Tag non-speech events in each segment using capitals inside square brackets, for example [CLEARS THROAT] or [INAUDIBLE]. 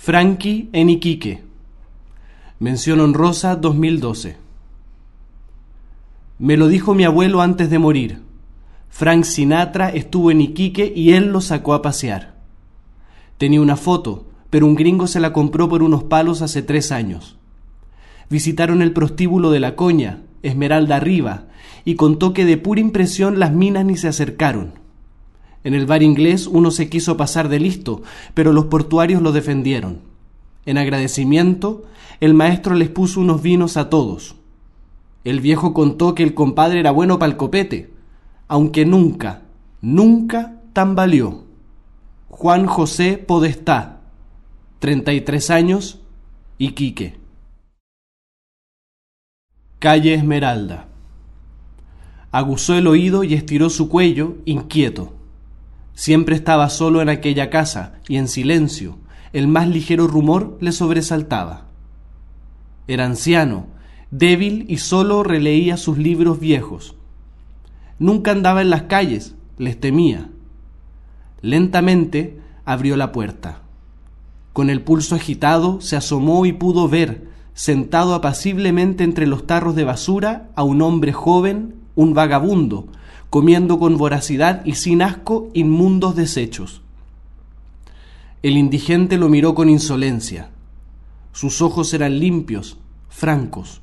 Frankie en Iquique. Mención honrosa 2012. Me lo dijo mi abuelo antes de morir. Frank Sinatra estuvo en Iquique y él lo sacó a pasear. Tenía una foto, pero un gringo se la compró por unos palos hace tres años. Visitaron el prostíbulo de la Coña, Esmeralda arriba, y contó que de pura impresión las minas ni se acercaron. En el bar inglés uno se quiso pasar de listo, pero los portuarios lo defendieron. En agradecimiento, el maestro les puso unos vinos a todos. El viejo contó que el compadre era bueno pa'l copete, aunque nunca, nunca tambaleó. Juan José Podestá, 33 años, Iquique. Calle Esmeralda. Aguzó el oído y estiró su cuello, inquieto. Siempre estaba solo en aquella casa y en silencio. El más ligero rumor le sobresaltaba. Era anciano, débil y solo releía sus libros viejos. Nunca andaba en las calles, les temía. Lentamente abrió la puerta. Con el pulso agitado se asomó y pudo ver, sentado apaciblemente entre los tarros de basura, a un hombre joven, un vagabundo, comiendo con voracidad y sin asco inmundos desechos. El indigente lo miró con insolencia. Sus ojos eran limpios, francos.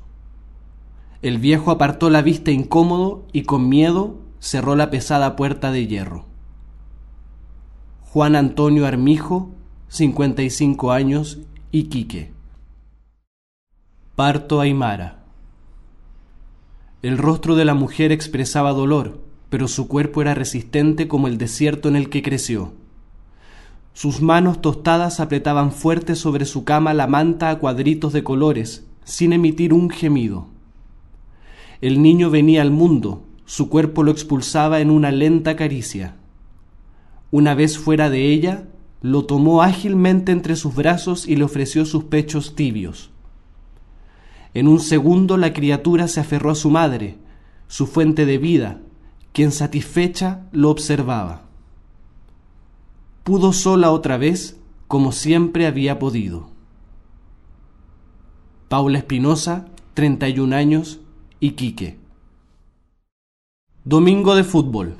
El viejo apartó la vista incómodo y con miedo cerró la pesada puerta de hierro. Juan Antonio Armijo, 55 años, Iquique. Parto Aymara. El rostro de la mujer expresaba dolor, pero su cuerpo era resistente como el desierto en el que creció. Sus manos tostadas apretaban fuerte sobre su cama la manta a cuadritos de colores, sin emitir un gemido. El niño venía al mundo, su cuerpo lo expulsaba en una lenta caricia. Una vez fuera de ella, lo tomó ágilmente entre sus brazos y le ofreció sus pechos tibios. En un segundo la criatura se aferró a su madre, su fuente de vida, quien satisfecha lo observaba. Pudo sola otra vez, como siempre había podido. Paula Espinosa, 31 años, Iquique. Domingo de fútbol.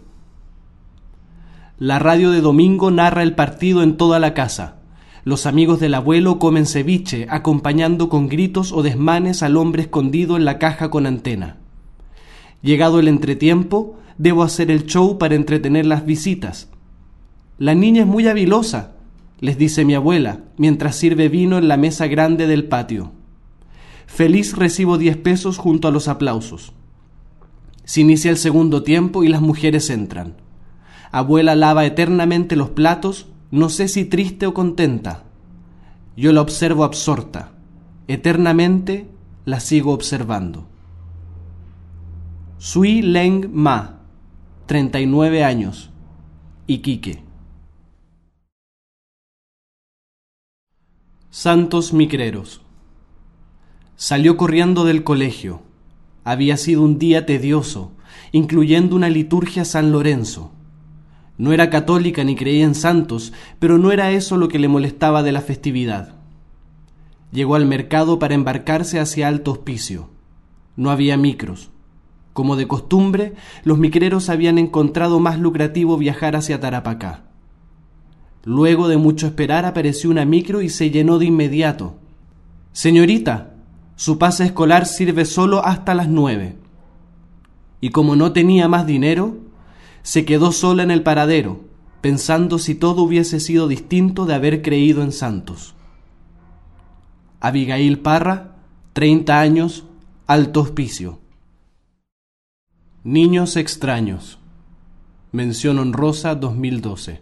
La radio de domingo narra el partido en toda la casa. Los amigos del abuelo comen ceviche, acompañando con gritos o desmanes al hombre escondido en la caja con antena. Llegado el entretiempo, debo hacer el show para entretener las visitas. La niña es muy habilosa, les dice mi abuela, mientras sirve vino en la mesa grande del patio. Feliz recibo diez pesos junto a los aplausos. Se inicia el segundo tiempo y las mujeres entran. Abuela lava eternamente los platos, no sé si triste o contenta. Yo la observo absorta. Eternamente la sigo observando. Sui Leng Ma, 39 años, Iquique. Santos Micreros. Salió corriendo del colegio. Había sido un día tedioso, incluyendo una liturgia San Lorenzo. No era católica ni creía en santos, pero no era eso lo que le molestaba de la festividad. Llegó al mercado para embarcarse hacia Alto Hospicio. No había micros. Como de costumbre, los micreros habían encontrado más lucrativo viajar hacia Tarapacá. Luego de mucho esperar apareció una micro y se llenó de inmediato. Señorita, su pase escolar sirve solo hasta las nueve. Y como no tenía más dinero, se quedó sola en el paradero, pensando si todo hubiese sido distinto de haber creído en Santos. Abigail Parra, 30 años, alto hospicio. Niños extraños. Mención honrosa 2012.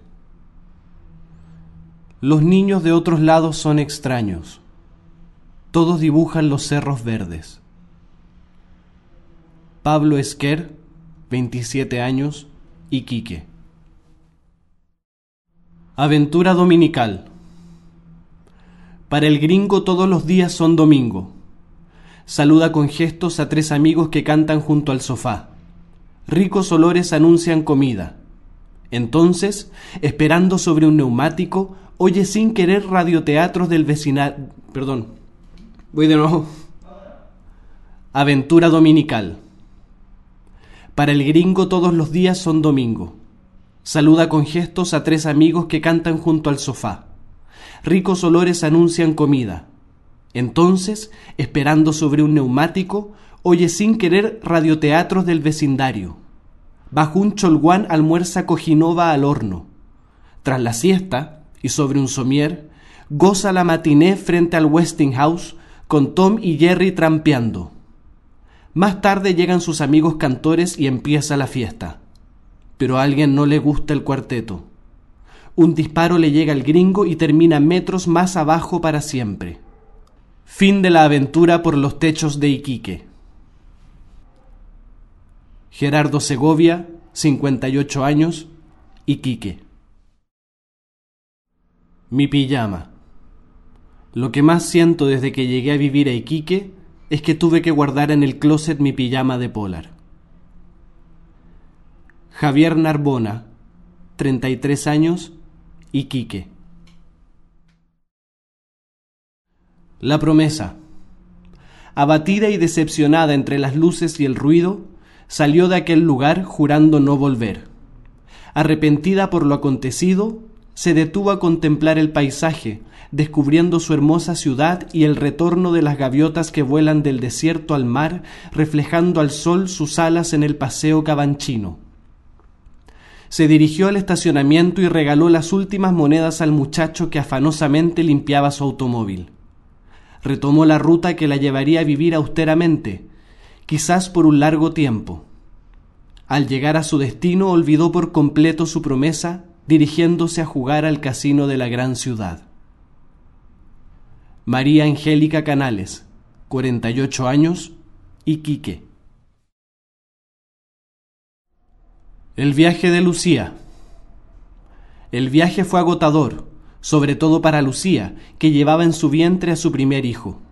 Los niños de otros lados son extraños. Todos dibujan los cerros verdes. Pablo Esquer, 27 años, Iquique. Aventura dominical. Para el gringo todos los días son domingo. Saluda con gestos a tres amigos que cantan junto al sofá. Ricos olores anuncian comida. Entonces, esperando sobre un neumático, oye sin querer radioteatros del vecinal... Perdón, voy de nuevo. Aventura dominical. Para el gringo todos los días son domingo. Saluda con gestos a tres amigos que cantan junto al sofá. Ricos olores anuncian comida. Entonces, esperando sobre un neumático, oye sin querer radioteatros del vecindario. Bajo un cholguán almuerza cojinova al horno. Tras la siesta, y sobre un somier, goza la matiné frente al Westinghouse con Tom y Jerry trampeando. Más tarde llegan sus amigos cantores y empieza la fiesta. Pero a alguien no le gusta el cuarteto. Un disparo le llega al gringo y termina metros más abajo para siempre. Fin de la aventura por los techos de Iquique. Gerardo Segovia, 58 años, Iquique. Mi pijama. Lo que más siento desde que llegué a vivir a Iquique es que tuve que guardar en el closet mi pijama de polar. Javier Narbona, 33 años, Iquique. La promesa. Abatida y decepcionada entre las luces y el ruido, salió de aquel lugar jurando no volver. Arrepentida por lo acontecido, se detuvo a contemplar el paisaje, descubriendo su hermosa ciudad y el retorno de las gaviotas que vuelan del desierto al mar, reflejando al sol sus alas en el paseo cabanchino. Se dirigió al estacionamiento y regaló las últimas monedas al muchacho que afanosamente limpiaba su automóvil. Retomó la ruta que la llevaría a vivir austeramente, quizás por un largo tiempo. Al llegar a su destino olvidó por completo su promesa dirigiéndose a jugar al casino de la gran ciudad. María Angélica Canales, 48 años, Iquique. El viaje de Lucía. El viaje fue agotador, sobre todo para Lucía, que llevaba en su vientre a su primer hijo.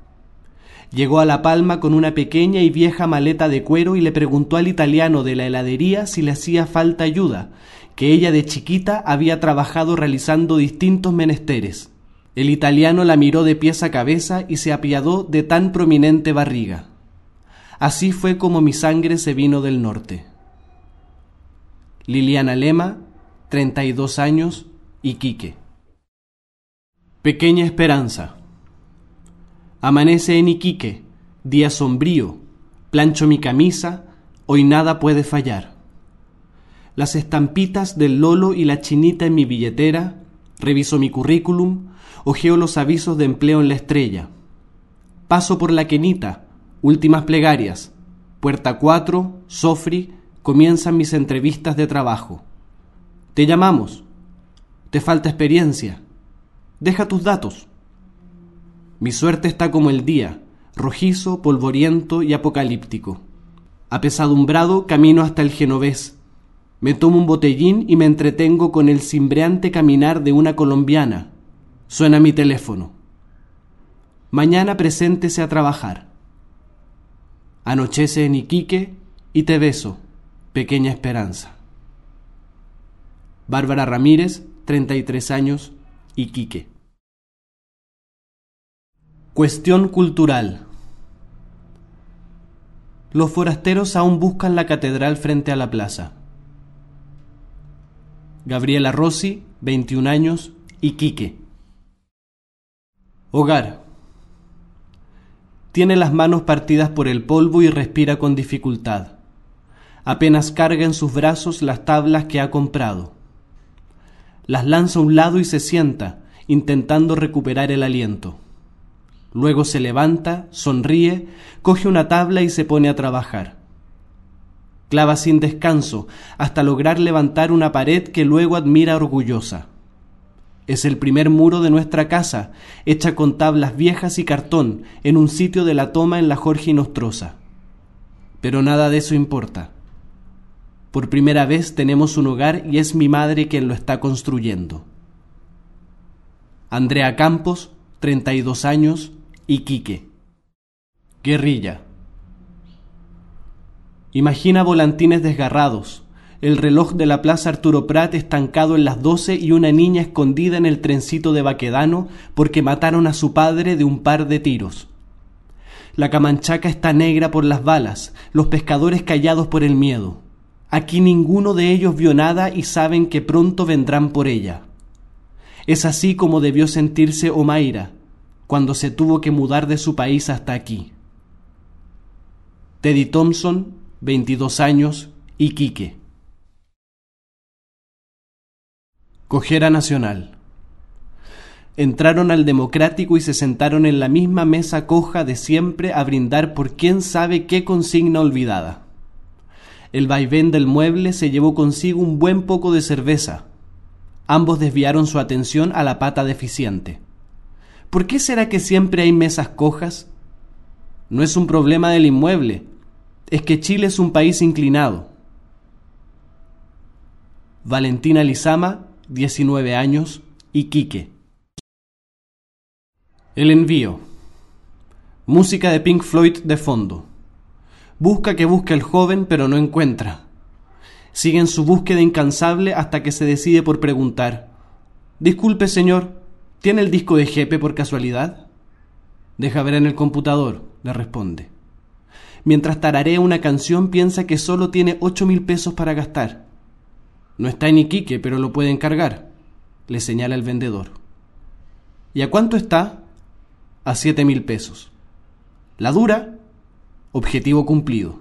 Llegó a La Palma con una pequeña y vieja maleta de cuero y le preguntó al italiano de la heladería si le hacía falta ayuda, que ella de chiquita había trabajado realizando distintos menesteres. El italiano la miró de pies a cabeza y se apiadó de tan prominente barriga. Así fue como mi sangre se vino del norte. Liliana Lema, 32 años, Iquique. Pequeña esperanza. Amanece en Iquique, día sombrío, plancho mi camisa, hoy nada puede fallar las estampitas del Lolo y la chinita en mi billetera, reviso mi currículum, ojeo los avisos de empleo en la estrella. Paso por la quenita, últimas plegarias, puerta 4, Sofri, comienzan mis entrevistas de trabajo. Te llamamos. Te falta experiencia. Deja tus datos. Mi suerte está como el día, rojizo, polvoriento y apocalíptico. Apesadumbrado camino hasta el genovés, me tomo un botellín y me entretengo con el cimbreante caminar de una colombiana. Suena mi teléfono. Mañana preséntese a trabajar. Anochece en Iquique y te beso, pequeña esperanza. Bárbara Ramírez, 33 años, Iquique. Cuestión cultural. Los forasteros aún buscan la catedral frente a la plaza. Gabriela Rossi, 21 años, Iquique. Hogar. Tiene las manos partidas por el polvo y respira con dificultad. Apenas carga en sus brazos las tablas que ha comprado. Las lanza a un lado y se sienta, intentando recuperar el aliento. Luego se levanta, sonríe, coge una tabla y se pone a trabajar clava sin descanso hasta lograr levantar una pared que luego admira orgullosa. Es el primer muro de nuestra casa, hecha con tablas viejas y cartón, en un sitio de la toma en la Jorge Nostrosa. Pero nada de eso importa. Por primera vez tenemos un hogar y es mi madre quien lo está construyendo. Andrea Campos, 32 años, Iquique. Guerrilla. Imagina volantines desgarrados, el reloj de la Plaza Arturo Prat estancado en las doce y una niña escondida en el trencito de Baquedano porque mataron a su padre de un par de tiros. La camanchaca está negra por las balas, los pescadores callados por el miedo. Aquí ninguno de ellos vio nada y saben que pronto vendrán por ella. Es así como debió sentirse Omaira cuando se tuvo que mudar de su país hasta aquí. Teddy Thompson, 22 años, Iquique. Cojera Nacional. Entraron al democrático y se sentaron en la misma mesa coja de siempre a brindar por quién sabe qué consigna olvidada. El vaivén del mueble se llevó consigo un buen poco de cerveza. Ambos desviaron su atención a la pata deficiente. ¿Por qué será que siempre hay mesas cojas? No es un problema del inmueble, es que Chile es un país inclinado. Valentina Lizama 19 años, Iquique. El envío. Música de Pink Floyd de fondo. Busca que busca el joven, pero no encuentra. Sigue en su búsqueda incansable hasta que se decide por preguntar. Disculpe, señor, ¿tiene el disco de Jepe por casualidad? Deja ver en el computador, le responde. Mientras tararea una canción, piensa que solo tiene ocho mil pesos para gastar. No está en Iquique, pero lo puede encargar, le señala el vendedor. ¿Y a cuánto está? A siete mil pesos. ¿La dura? Objetivo cumplido.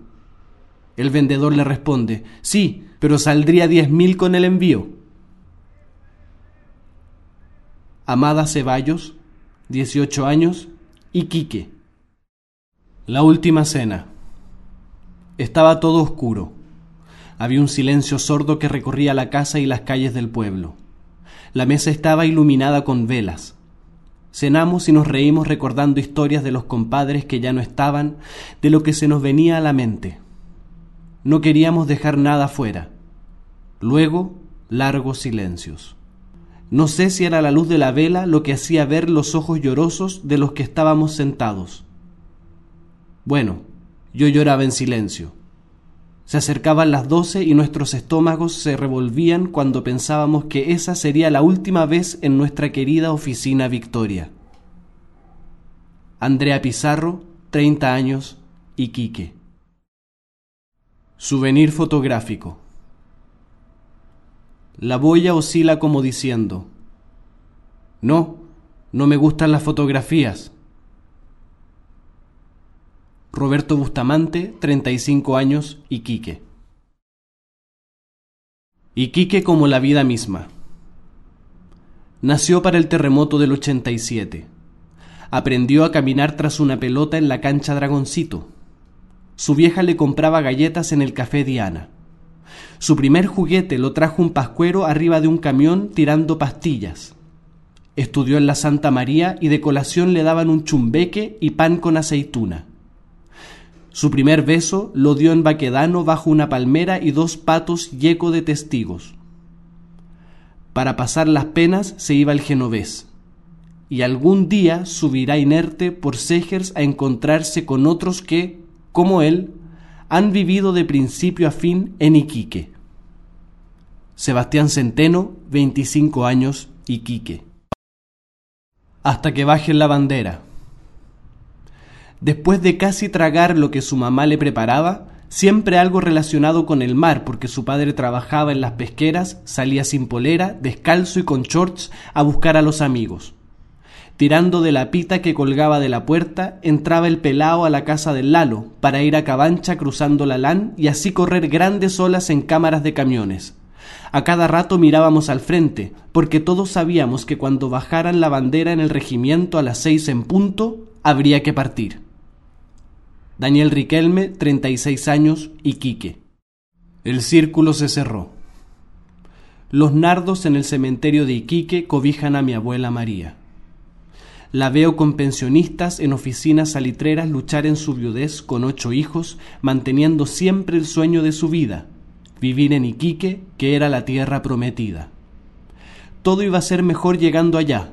El vendedor le responde, sí, pero saldría diez mil con el envío. Amada Ceballos, 18 años, Iquique. La última cena. Estaba todo oscuro. Había un silencio sordo que recorría la casa y las calles del pueblo. La mesa estaba iluminada con velas. Cenamos y nos reímos recordando historias de los compadres que ya no estaban, de lo que se nos venía a la mente. No queríamos dejar nada fuera. Luego, largos silencios. No sé si era la luz de la vela lo que hacía ver los ojos llorosos de los que estábamos sentados. Bueno, yo lloraba en silencio. Se acercaban las doce y nuestros estómagos se revolvían cuando pensábamos que esa sería la última vez en nuestra querida oficina Victoria. Andrea Pizarro, 30 años, Iquique. Souvenir fotográfico. La boya oscila como diciendo, no, no me gustan las fotografías. Roberto Bustamante, 35 años, Iquique. Iquique como la vida misma. Nació para el terremoto del 87. Aprendió a caminar tras una pelota en la cancha Dragoncito. Su vieja le compraba galletas en el café Diana. Su primer juguete lo trajo un pascuero arriba de un camión tirando pastillas. Estudió en la Santa María y de colación le daban un chumbeque y pan con aceituna. Su primer beso lo dio en Baquedano bajo una palmera y dos patos yeco de testigos. Para pasar las penas se iba el genovés, y algún día subirá inerte por Segers a encontrarse con otros que, como él, han vivido de principio a fin en Iquique. Sebastián Centeno, 25 años, Iquique. Hasta que bajen la bandera. Después de casi tragar lo que su mamá le preparaba, siempre algo relacionado con el mar, porque su padre trabajaba en las pesqueras, salía sin polera, descalzo y con shorts a buscar a los amigos. Tirando de la pita que colgaba de la puerta, entraba el pelao a la casa del Lalo, para ir a Cabancha cruzando la lan y así correr grandes olas en cámaras de camiones. A cada rato mirábamos al frente, porque todos sabíamos que cuando bajaran la bandera en el regimiento a las seis en punto, habría que partir. Daniel Riquelme, 36 años, Iquique. El círculo se cerró. Los nardos en el cementerio de Iquique cobijan a mi abuela María. La veo con pensionistas en oficinas salitreras luchar en su viudez con ocho hijos, manteniendo siempre el sueño de su vida, vivir en Iquique, que era la tierra prometida. Todo iba a ser mejor llegando allá.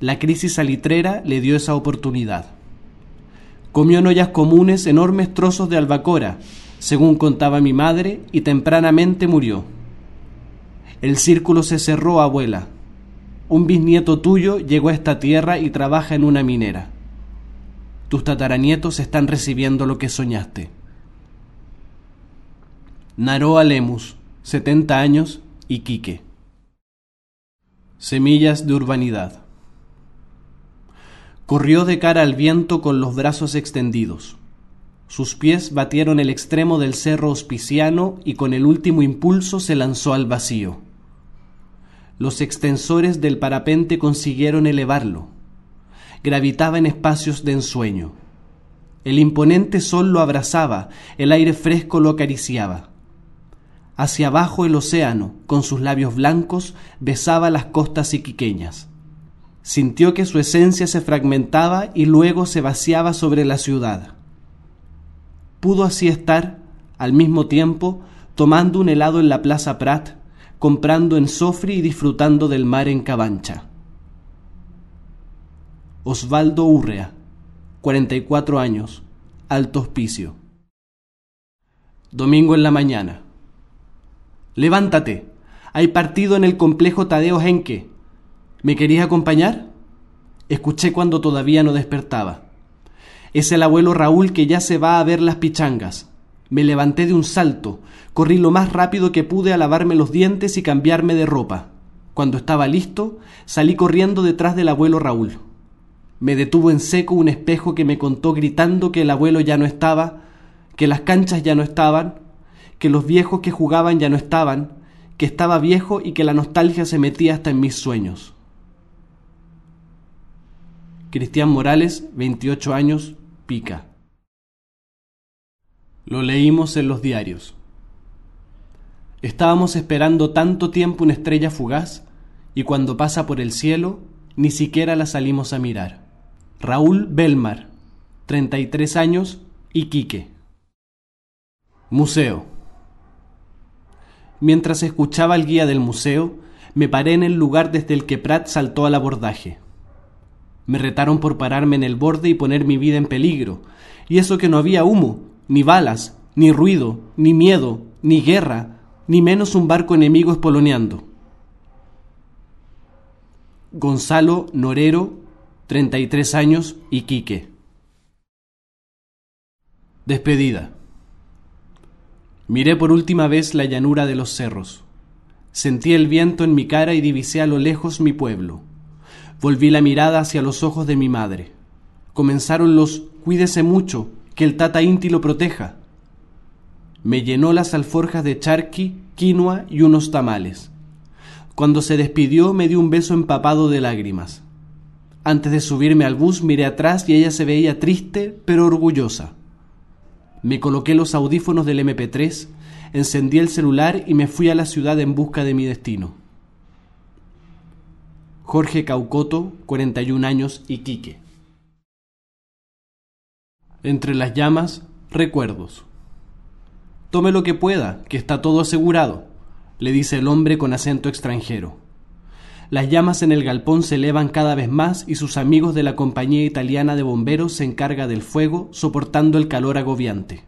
La crisis salitrera le dio esa oportunidad. Comió en ollas comunes enormes trozos de albacora, según contaba mi madre, y tempranamente murió. El círculo se cerró, abuela. Un bisnieto tuyo llegó a esta tierra y trabaja en una minera. Tus tataranietos están recibiendo lo que soñaste. Naroa Lemus, 70 años, Iquique. Semillas de urbanidad. Corrió de cara al viento con los brazos extendidos. Sus pies batieron el extremo del cerro hospiciano y con el último impulso se lanzó al vacío. Los extensores del parapente consiguieron elevarlo. Gravitaba en espacios de ensueño. El imponente sol lo abrazaba, el aire fresco lo acariciaba. Hacia abajo el océano, con sus labios blancos, besaba las costas iquiqueñas. Sintió que su esencia se fragmentaba y luego se vaciaba sobre la ciudad. Pudo así estar, al mismo tiempo, tomando un helado en la Plaza Prat, comprando en Sofri y disfrutando del mar en Cabancha. Osvaldo Urrea, 44 años, Alto Hospicio. Domingo en la mañana. Levántate, hay partido en el complejo Tadeo Henke. ¿Me querías acompañar? Escuché cuando todavía no despertaba. Es el abuelo Raúl que ya se va a ver las pichangas. Me levanté de un salto, corrí lo más rápido que pude a lavarme los dientes y cambiarme de ropa. Cuando estaba listo, salí corriendo detrás del abuelo Raúl. Me detuvo en seco un espejo que me contó gritando que el abuelo ya no estaba, que las canchas ya no estaban, que los viejos que jugaban ya no estaban, que estaba viejo y que la nostalgia se metía hasta en mis sueños. Cristian Morales, 28 años, Pica. Lo leímos en los diarios. Estábamos esperando tanto tiempo una estrella fugaz y cuando pasa por el cielo ni siquiera la salimos a mirar. Raúl Belmar, 33 años, Iquique. Museo. Mientras escuchaba el guía del museo, me paré en el lugar desde el que Pratt saltó al abordaje. Me retaron por pararme en el borde y poner mi vida en peligro, y eso que no había humo, ni balas, ni ruido, ni miedo, ni guerra, ni menos un barco enemigo espoloneando. Gonzalo Norero 33 años, Iquique. Despedida. Miré por última vez la llanura de los cerros. Sentí el viento en mi cara y divisé a lo lejos mi pueblo. Volví la mirada hacia los ojos de mi madre. Comenzaron los cuídese mucho, que el Tata Inti lo proteja. Me llenó las alforjas de charqui, quinoa y unos tamales. Cuando se despidió me dio un beso empapado de lágrimas. Antes de subirme al bus miré atrás y ella se veía triste pero orgullosa. Me coloqué los audífonos del MP3, encendí el celular y me fui a la ciudad en busca de mi destino. Jorge Caucoto, 41 años, Iquique. Entre las llamas, recuerdos. Tome lo que pueda, que está todo asegurado, le dice el hombre con acento extranjero. Las llamas en el galpón se elevan cada vez más y sus amigos de la compañía italiana de bomberos se encarga del fuego, soportando el calor agobiante.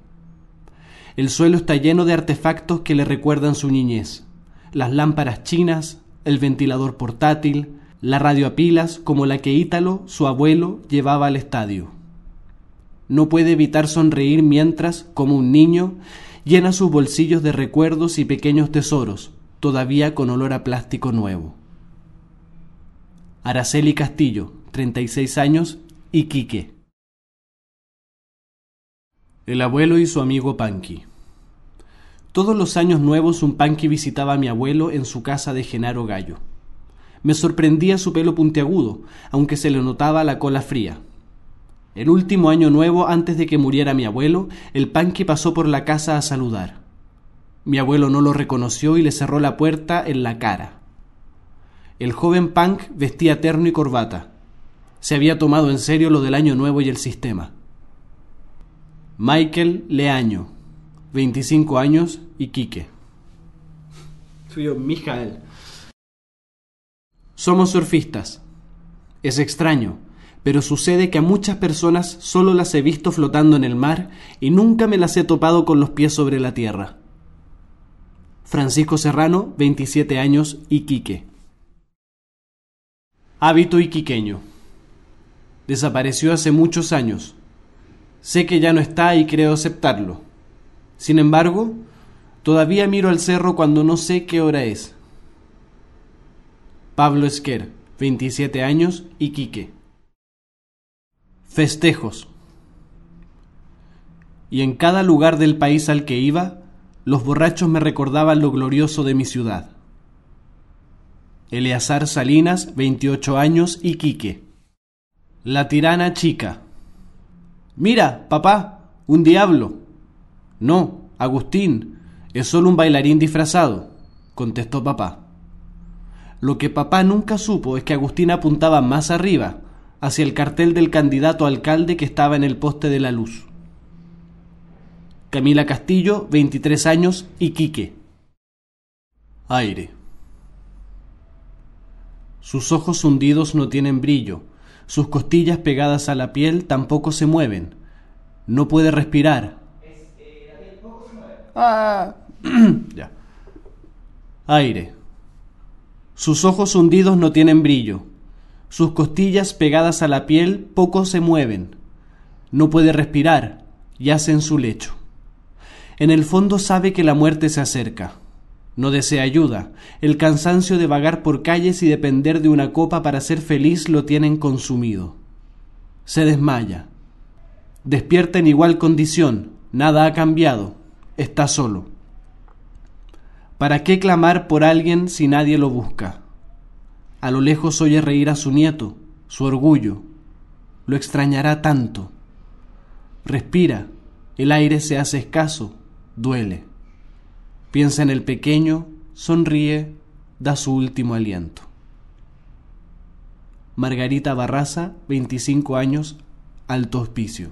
El suelo está lleno de artefactos que le recuerdan su niñez. Las lámparas chinas, el ventilador portátil, la radio a pilas como la que Ítalo, su abuelo, llevaba al estadio. No puede evitar sonreír mientras, como un niño, llena sus bolsillos de recuerdos y pequeños tesoros, todavía con olor a plástico nuevo. Araceli Castillo, 36 años, Iquique. El abuelo y su amigo Panqui. Todos los años nuevos un Panqui visitaba a mi abuelo en su casa de Genaro Gallo. Me sorprendía su pelo puntiagudo, aunque se le notaba la cola fría. El último año nuevo antes de que muriera mi abuelo, el Panqui pasó por la casa a saludar. Mi abuelo no lo reconoció y le cerró la puerta en la cara. El joven punk vestía terno y corbata. Se había tomado en serio lo del año nuevo y el sistema. Michael Leaño, 25 años, y Quique. Mijael. Somos surfistas. Es extraño, pero sucede que a muchas personas solo las he visto flotando en el mar y nunca me las he topado con los pies sobre la tierra. Francisco Serrano, 27 años, Iquique. Hábito iquiqueño. Desapareció hace muchos años. Sé que ya no está y creo aceptarlo. Sin embargo, todavía miro al cerro cuando no sé qué hora es. Pablo Esquer, 27 años, Iquique. Festejos. Y en cada lugar del país al que iba, los borrachos me recordaban lo glorioso de mi ciudad. Eleazar Salinas, 28 años, Iquique. La tirana chica. Mira, papá, un diablo. No, Agustín, es solo un bailarín disfrazado, contestó papá. Lo que papá nunca supo es que Agustín apuntaba más arriba, hacia el cartel del candidato alcalde que estaba en el poste de la luz. Camila Castillo, 23 años, Iquique. Aire. Sus ojos hundidos no tienen brillo, sus costillas pegadas a la piel tampoco se mueven. No puede respirar. Ah. [COUGHS] ya. Aire. Sus ojos hundidos no tienen brillo. Sus costillas pegadas a la piel poco se mueven. No puede respirar. Yace en su lecho. En el fondo sabe que la muerte se acerca. No desea ayuda. El cansancio de vagar por calles y depender de una copa para ser feliz lo tienen consumido. Se desmaya. Despierta en igual condición. Nada ha cambiado. Está solo. ¿Para qué clamar por alguien si nadie lo busca? A lo lejos oye reír a su nieto, su orgullo. Lo extrañará tanto. Respira, el aire se hace escaso, duele. Piensa en el pequeño, sonríe, da su último aliento. Margarita Barraza, 25 años, alto hospicio.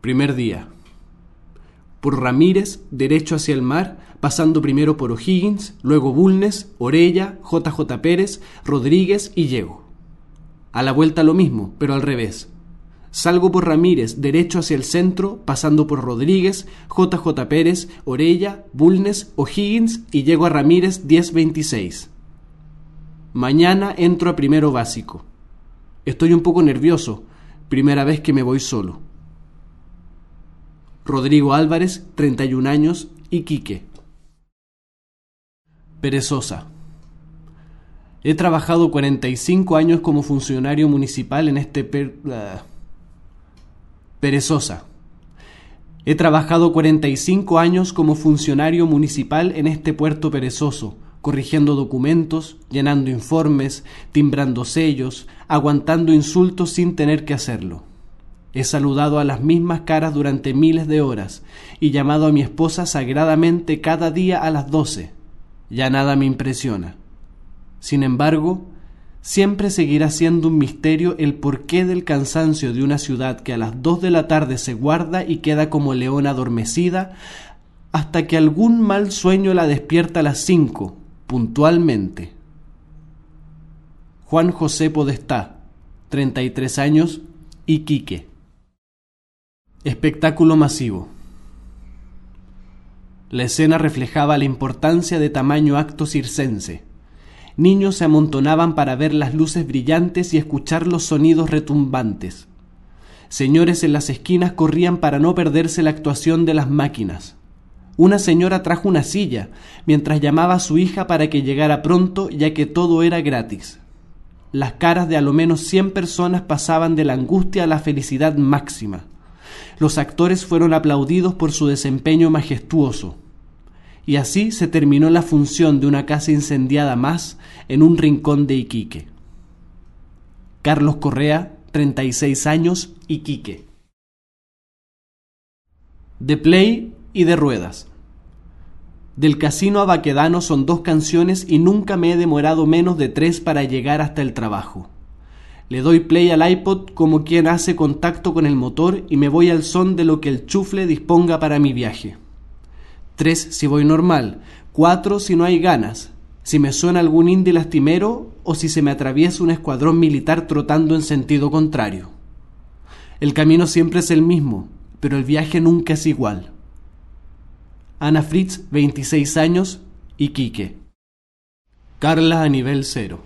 Primer día por Ramírez, derecho hacia el mar, pasando primero por O'Higgins, luego Bulnes, Orella, JJ Pérez, Rodríguez y llego. A la vuelta lo mismo, pero al revés. Salgo por Ramírez, derecho hacia el centro, pasando por Rodríguez, JJ Pérez, Orella, Bulnes, O'Higgins y llego a Ramírez 1026. Mañana entro a primero básico. Estoy un poco nervioso, primera vez que me voy solo. Rodrigo Álvarez, 31 años, Iquique. Perezosa. He trabajado 45 años como funcionario municipal en este... Ah. Perezosa. He trabajado 45 años como funcionario municipal en este puerto perezoso, corrigiendo documentos, llenando informes, timbrando sellos, aguantando insultos sin tener que hacerlo. He saludado a las mismas caras durante miles de horas y llamado a mi esposa sagradamente cada día a las doce. Ya nada me impresiona. Sin embargo, siempre seguirá siendo un misterio el porqué del cansancio de una ciudad que a las dos de la tarde se guarda y queda como león adormecida hasta que algún mal sueño la despierta a las cinco, puntualmente. Juan José Podestá, 33 años, Iquique. Espectáculo masivo. La escena reflejaba la importancia de tamaño acto circense. Niños se amontonaban para ver las luces brillantes y escuchar los sonidos retumbantes. Señores en las esquinas corrían para no perderse la actuación de las máquinas. Una señora trajo una silla, mientras llamaba a su hija para que llegara pronto, ya que todo era gratis. Las caras de a lo menos cien personas pasaban de la angustia a la felicidad máxima los actores fueron aplaudidos por su desempeño majestuoso. Y así se terminó la función de una casa incendiada más en un rincón de Iquique. Carlos Correa, 36 años, Iquique. De Play y de Ruedas. Del casino a Baquedano son dos canciones y nunca me he demorado menos de tres para llegar hasta el trabajo. Le doy play al iPod como quien hace contacto con el motor y me voy al son de lo que el chufle disponga para mi viaje. Tres si voy normal, cuatro si no hay ganas, si me suena algún indio lastimero o si se me atraviesa un escuadrón militar trotando en sentido contrario. El camino siempre es el mismo, pero el viaje nunca es igual. Ana Fritz, 26 años, Iquique. Carla a nivel cero.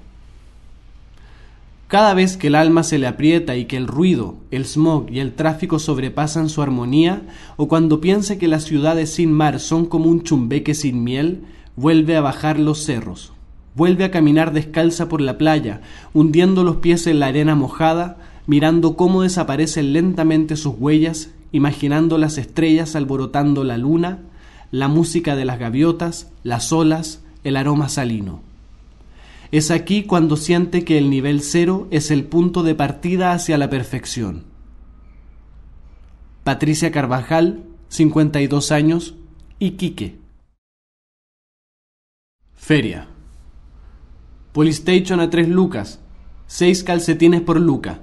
Cada vez que el alma se le aprieta y que el ruido, el smog y el tráfico sobrepasan su armonía, o cuando piensa que las ciudades sin mar son como un chumbeque sin miel, vuelve a bajar los cerros, vuelve a caminar descalza por la playa, hundiendo los pies en la arena mojada, mirando cómo desaparecen lentamente sus huellas, imaginando las estrellas alborotando la luna, la música de las gaviotas, las olas, el aroma salino. Es aquí cuando siente que el nivel cero es el punto de partida hacia la perfección. Patricia Carvajal, 52 años, Iquique. Feria. Polystation a tres lucas, seis calcetines por luca.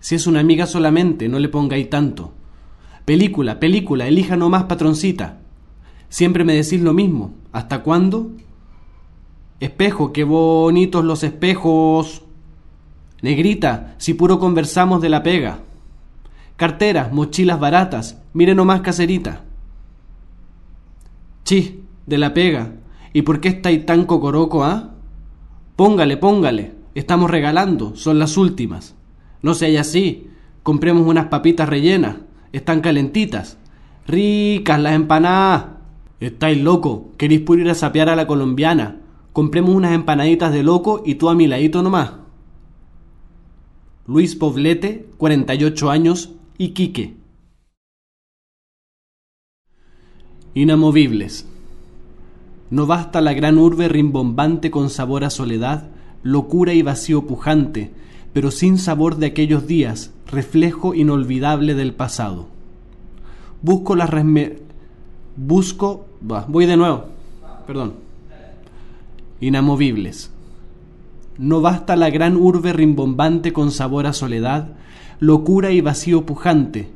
Si es una amiga solamente, no le pongáis tanto. Película, película, elija nomás patroncita. Siempre me decís lo mismo. ¿Hasta cuándo? Espejo, qué bonitos los espejos. Negrita, si puro conversamos de la pega. Carteras, mochilas baratas, mire nomás caserita. Chi, de la pega. ¿Y por qué estáis tan cocoroco, ah? Póngale, póngale, estamos regalando, son las últimas. No hay así, compremos unas papitas rellenas, están calentitas. Ricas las empanadas. Estáis loco, queréis puro ir a sapear a la colombiana, compremos unas empanaditas de loco y tú a mi ladito nomás. Luis Poblete, 48 años, Iquique. Inamovibles. No basta la gran urbe rimbombante con sabor a soledad, locura y vacío pujante, pero sin sabor de aquellos días, reflejo inolvidable del pasado. Busco las resme... Busco... voy de nuevo. Perdón inamovibles. No basta la gran urbe rimbombante con sabor a soledad, locura y vacío pujante,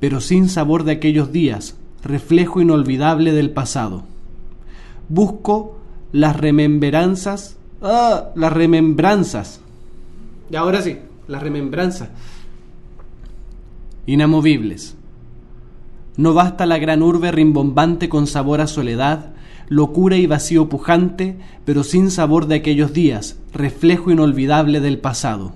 pero sin sabor de aquellos días, reflejo inolvidable del pasado. Busco las remembranzas, ah, las remembranzas. Y ahora sí, las remembranzas. Inamovibles. No basta la gran urbe rimbombante con sabor a soledad, locura y vacío pujante, pero sin sabor de aquellos días, reflejo inolvidable del pasado.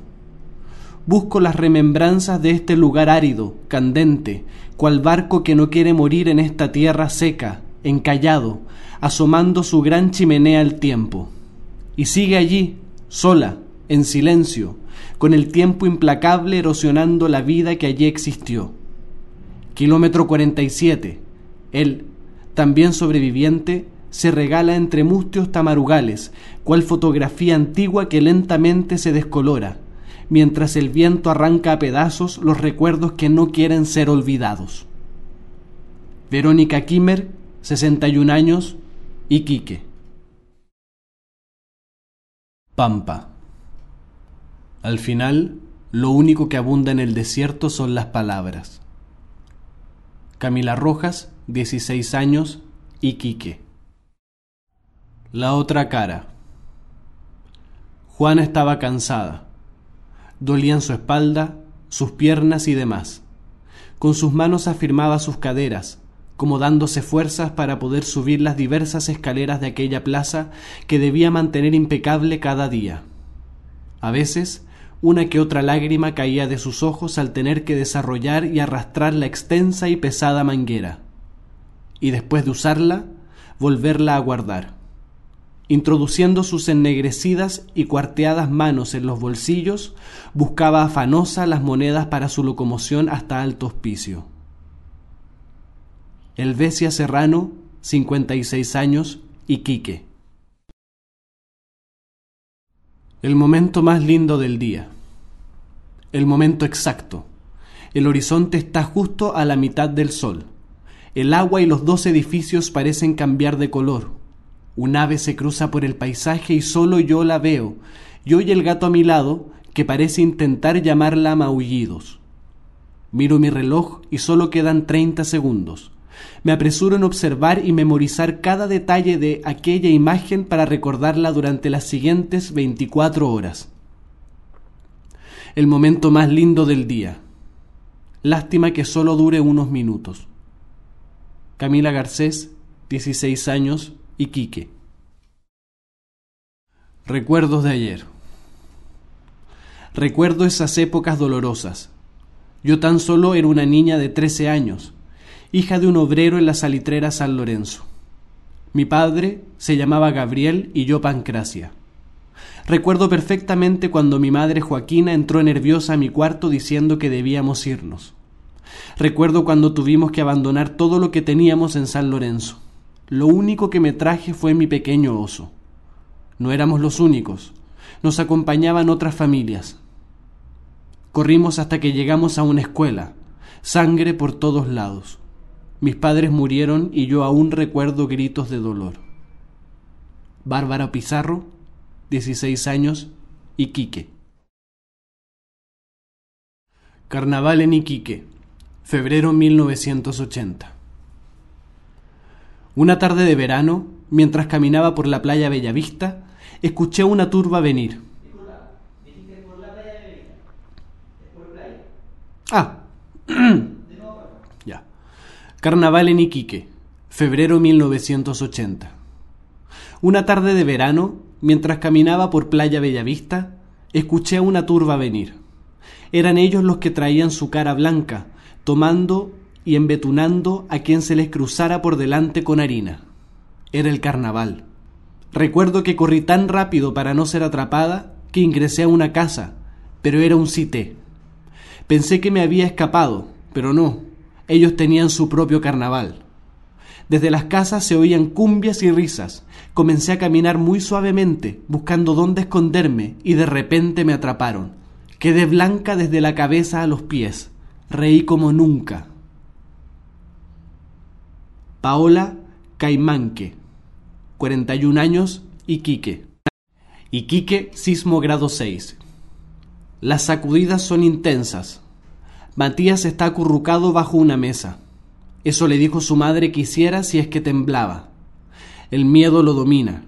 Busco las remembranzas de este lugar árido, candente, cual barco que no quiere morir en esta tierra seca, encallado, asomando su gran chimenea al tiempo. Y sigue allí, sola, en silencio, con el tiempo implacable erosionando la vida que allí existió. Kilómetro 47. Él, también sobreviviente, se regala entre mustios tamarugales, cual fotografía antigua que lentamente se descolora, mientras el viento arranca a pedazos los recuerdos que no quieren ser olvidados. Verónica Kimmer, 61 años, Iquique. Pampa. Al final, lo único que abunda en el desierto son las palabras. Camila Rojas, 16 años, Iquique. La otra cara. Juana estaba cansada. Dolían su espalda, sus piernas y demás. Con sus manos afirmaba sus caderas, como dándose fuerzas para poder subir las diversas escaleras de aquella plaza que debía mantener impecable cada día. A veces, una que otra lágrima caía de sus ojos al tener que desarrollar y arrastrar la extensa y pesada manguera, y después de usarla, volverla a guardar introduciendo sus ennegrecidas y cuarteadas manos en los bolsillos, buscaba afanosa las monedas para su locomoción hasta Alto Hospicio. Elvesia Serrano, 56 años, Iquique. El momento más lindo del día. El momento exacto. El horizonte está justo a la mitad del sol. El agua y los dos edificios parecen cambiar de color un ave se cruza por el paisaje y solo yo la veo, y el gato a mi lado, que parece intentar llamarla a maullidos. Miro mi reloj y solo quedan treinta segundos. Me apresuro en observar y memorizar cada detalle de aquella imagen para recordarla durante las siguientes 24 horas. El momento más lindo del día. Lástima que solo dure unos minutos. Camila Garcés, 16 años, Iquique. Recuerdos de ayer. Recuerdo esas épocas dolorosas. Yo tan solo era una niña de 13 años, hija de un obrero en la salitrera San Lorenzo. Mi padre se llamaba Gabriel y yo Pancracia. Recuerdo perfectamente cuando mi madre Joaquina entró nerviosa a mi cuarto diciendo que debíamos irnos. Recuerdo cuando tuvimos que abandonar todo lo que teníamos en San Lorenzo. Lo único que me traje fue mi pequeño oso. No éramos los únicos. Nos acompañaban otras familias. Corrimos hasta que llegamos a una escuela. Sangre por todos lados. Mis padres murieron y yo aún recuerdo gritos de dolor. Bárbara Pizarro, 16 años, Iquique. Carnaval en Iquique, febrero 1980. Una tarde de verano, mientras caminaba por la playa Bellavista, escuché una turba venir. Ah, [CLEARS THROAT] ya. Carnaval en Iquique, febrero 1980. Una tarde de verano, mientras caminaba por Playa Bellavista, escuché a una turba venir. Eran ellos los que traían su cara blanca, tomando y embetunando a quien se les cruzara por delante con harina. Era el carnaval. Recuerdo que corrí tan rápido para no ser atrapada que ingresé a una casa, pero era un cité. Pensé que me había escapado, pero no, ellos tenían su propio carnaval. Desde las casas se oían cumbias y risas. Comencé a caminar muy suavemente, buscando dónde esconderme, y de repente me atraparon. Quedé blanca desde la cabeza a los pies. Reí como nunca. Paola Caimanque, 41 años, Iquique. Iquique, sismo grado 6. Las sacudidas son intensas. Matías está acurrucado bajo una mesa. Eso le dijo su madre que hiciera si es que temblaba. El miedo lo domina.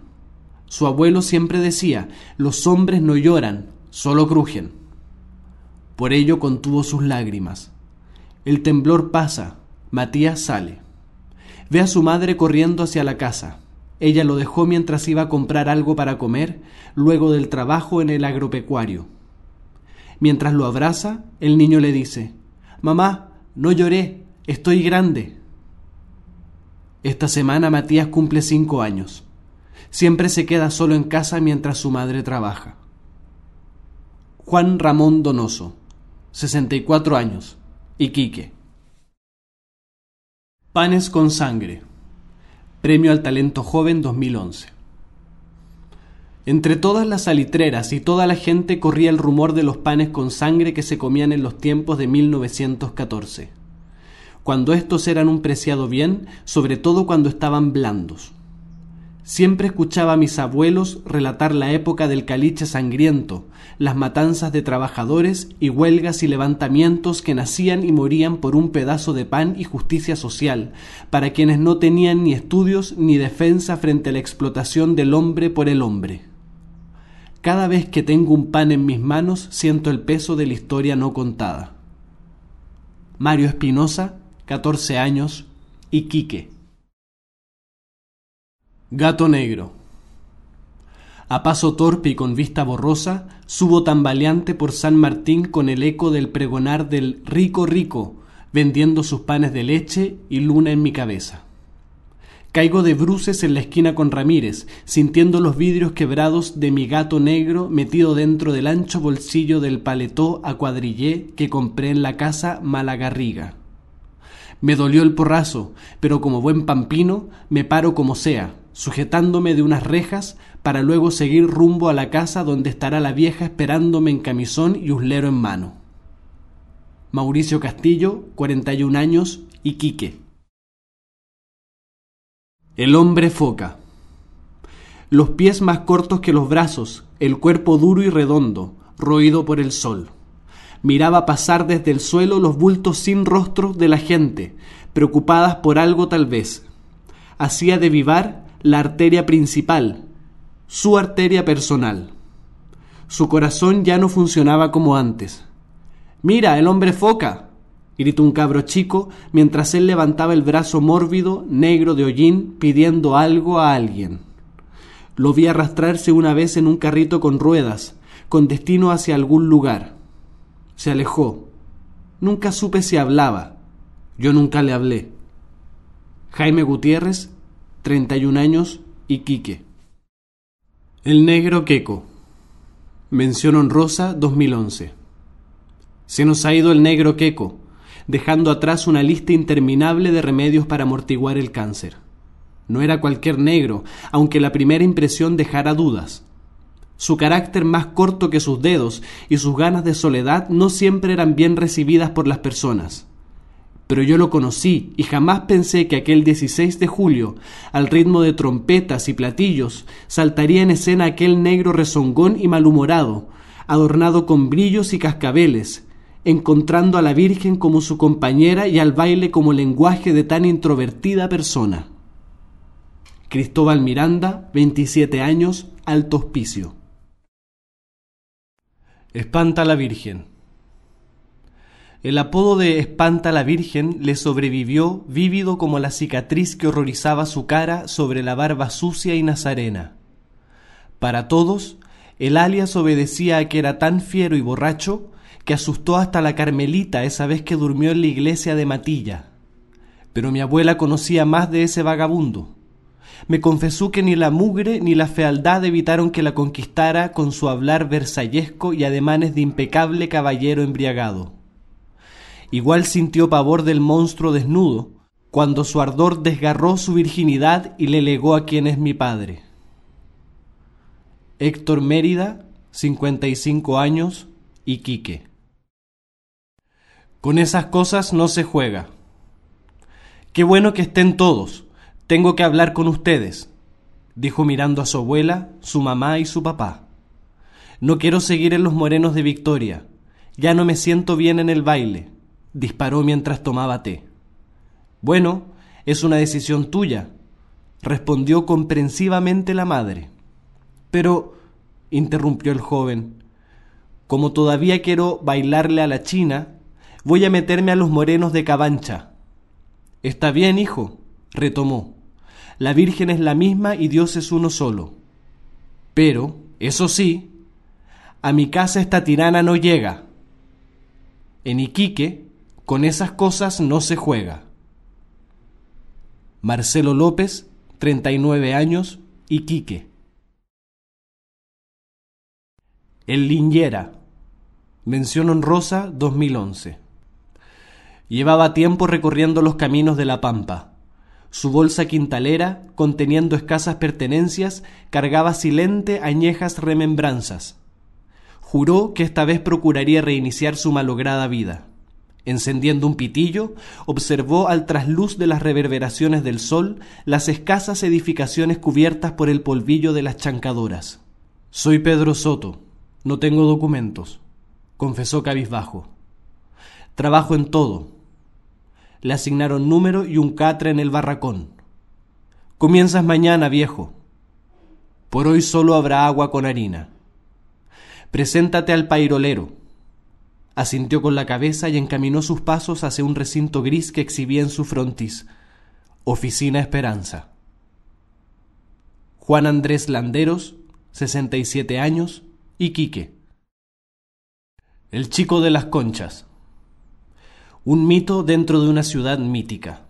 Su abuelo siempre decía, los hombres no lloran, solo crujen. Por ello contuvo sus lágrimas. El temblor pasa, Matías sale. Ve a su madre corriendo hacia la casa. Ella lo dejó mientras iba a comprar algo para comer, luego del trabajo en el agropecuario. Mientras lo abraza, el niño le dice, Mamá, no lloré, estoy grande. Esta semana Matías cumple cinco años. Siempre se queda solo en casa mientras su madre trabaja. Juan Ramón Donoso, 64 años, Iquique. Panes con sangre. Premio al Talento Joven 2011. Entre todas las salitreras y toda la gente corría el rumor de los panes con sangre que se comían en los tiempos de 1914, cuando estos eran un preciado bien, sobre todo cuando estaban blandos. Siempre escuchaba a mis abuelos relatar la época del caliche sangriento, las matanzas de trabajadores y huelgas y levantamientos que nacían y morían por un pedazo de pan y justicia social, para quienes no tenían ni estudios ni defensa frente a la explotación del hombre por el hombre. Cada vez que tengo un pan en mis manos siento el peso de la historia no contada. Mario Espinosa, 14 años, Iquique. Gato negro. A paso torpe y con vista borrosa, subo tambaleante por San Martín con el eco del pregonar del rico rico, vendiendo sus panes de leche y luna en mi cabeza. Caigo de bruces en la esquina con Ramírez, sintiendo los vidrios quebrados de mi gato negro metido dentro del ancho bolsillo del paletó a cuadrillé que compré en la casa Malagarriga. Me dolió el porrazo, pero como buen pampino me paro como sea, sujetándome de unas rejas para luego seguir rumbo a la casa donde estará la vieja esperándome en camisón y uslero en mano. Mauricio Castillo, 41 años, Iquique. El hombre foca. Los pies más cortos que los brazos, el cuerpo duro y redondo, roído por el sol. Miraba pasar desde el suelo los bultos sin rostros de la gente, preocupadas por algo tal vez. Hacía de Vivar la arteria principal, su arteria personal. Su corazón ya no funcionaba como antes. Mira, el hombre foca, gritó un cabro chico mientras él levantaba el brazo mórbido, negro de hollín, pidiendo algo a alguien. Lo vi arrastrarse una vez en un carrito con ruedas, con destino hacia algún lugar. Se alejó. Nunca supe si hablaba. Yo nunca le hablé. Jaime Gutiérrez, 31 años, Iquique. El negro queco. Mención honrosa 2011. Se nos ha ido el negro queco, dejando atrás una lista interminable de remedios para amortiguar el cáncer. No era cualquier negro, aunque la primera impresión dejara dudas. Su carácter más corto que sus dedos y sus ganas de soledad no siempre eran bien recibidas por las personas. Pero yo lo conocí y jamás pensé que aquel 16 de julio, al ritmo de trompetas y platillos, saltaría en escena aquel negro rezongón y malhumorado, adornado con brillos y cascabeles, encontrando a la Virgen como su compañera y al baile como lenguaje de tan introvertida persona. Cristóbal Miranda, 27 años, Alto Hospicio. Espanta la Virgen. El apodo de Espanta la Virgen le sobrevivió vívido como la cicatriz que horrorizaba su cara sobre la barba sucia y nazarena. Para todos, el alias obedecía a que era tan fiero y borracho que asustó hasta la Carmelita esa vez que durmió en la iglesia de Matilla. Pero mi abuela conocía más de ese vagabundo me confesó que ni la mugre ni la fealdad evitaron que la conquistara con su hablar versallesco y ademanes de impecable caballero embriagado. Igual sintió pavor del monstruo desnudo, cuando su ardor desgarró su virginidad y le legó a quien es mi padre. Héctor Mérida, 55 años, Iquique. Con esas cosas no se juega. Qué bueno que estén todos, tengo que hablar con ustedes, dijo mirando a su abuela, su mamá y su papá. No quiero seguir en los morenos de Victoria. Ya no me siento bien en el baile, disparó mientras tomaba té. Bueno, es una decisión tuya, respondió comprensivamente la madre. Pero, interrumpió el joven, como todavía quiero bailarle a la china, voy a meterme a los morenos de Cabancha. Está bien, hijo, retomó la Virgen es la misma y Dios es uno solo. Pero, eso sí, a mi casa esta tirana no llega. En Iquique, con esas cosas no se juega. Marcelo López, 39 años, Iquique. El Liñera. Mención honrosa 2011. Llevaba tiempo recorriendo los caminos de la Pampa su bolsa quintalera, conteniendo escasas pertenencias, cargaba silente añejas remembranzas. Juró que esta vez procuraría reiniciar su malograda vida. Encendiendo un pitillo, observó al trasluz de las reverberaciones del sol las escasas edificaciones cubiertas por el polvillo de las chancadoras. Soy Pedro Soto, no tengo documentos, confesó cabizbajo. Trabajo en todo, le asignaron número y un catre en el barracón. Comienzas mañana, viejo. Por hoy solo habrá agua con harina. Preséntate al pairolero. Asintió con la cabeza y encaminó sus pasos hacia un recinto gris que exhibía en su frontis. Oficina Esperanza. Juan Andrés Landeros, 67 años, Iquique. El chico de las conchas. Un mito dentro de una ciudad mítica.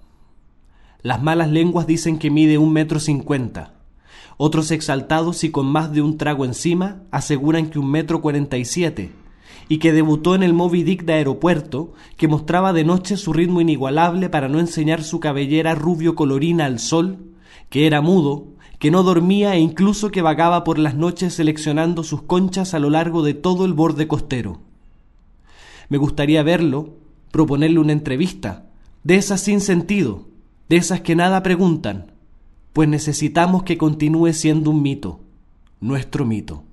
Las malas lenguas dicen que mide un metro cincuenta. Otros exaltados y con más de un trago encima aseguran que un metro cuarenta y siete y que debutó en el Moby Dick de aeropuerto, que mostraba de noche su ritmo inigualable para no enseñar su cabellera rubio colorina al sol, que era mudo, que no dormía e incluso que vagaba por las noches seleccionando sus conchas a lo largo de todo el borde costero. Me gustaría verlo, proponerle una entrevista, de esas sin sentido, de esas que nada preguntan, pues necesitamos que continúe siendo un mito, nuestro mito.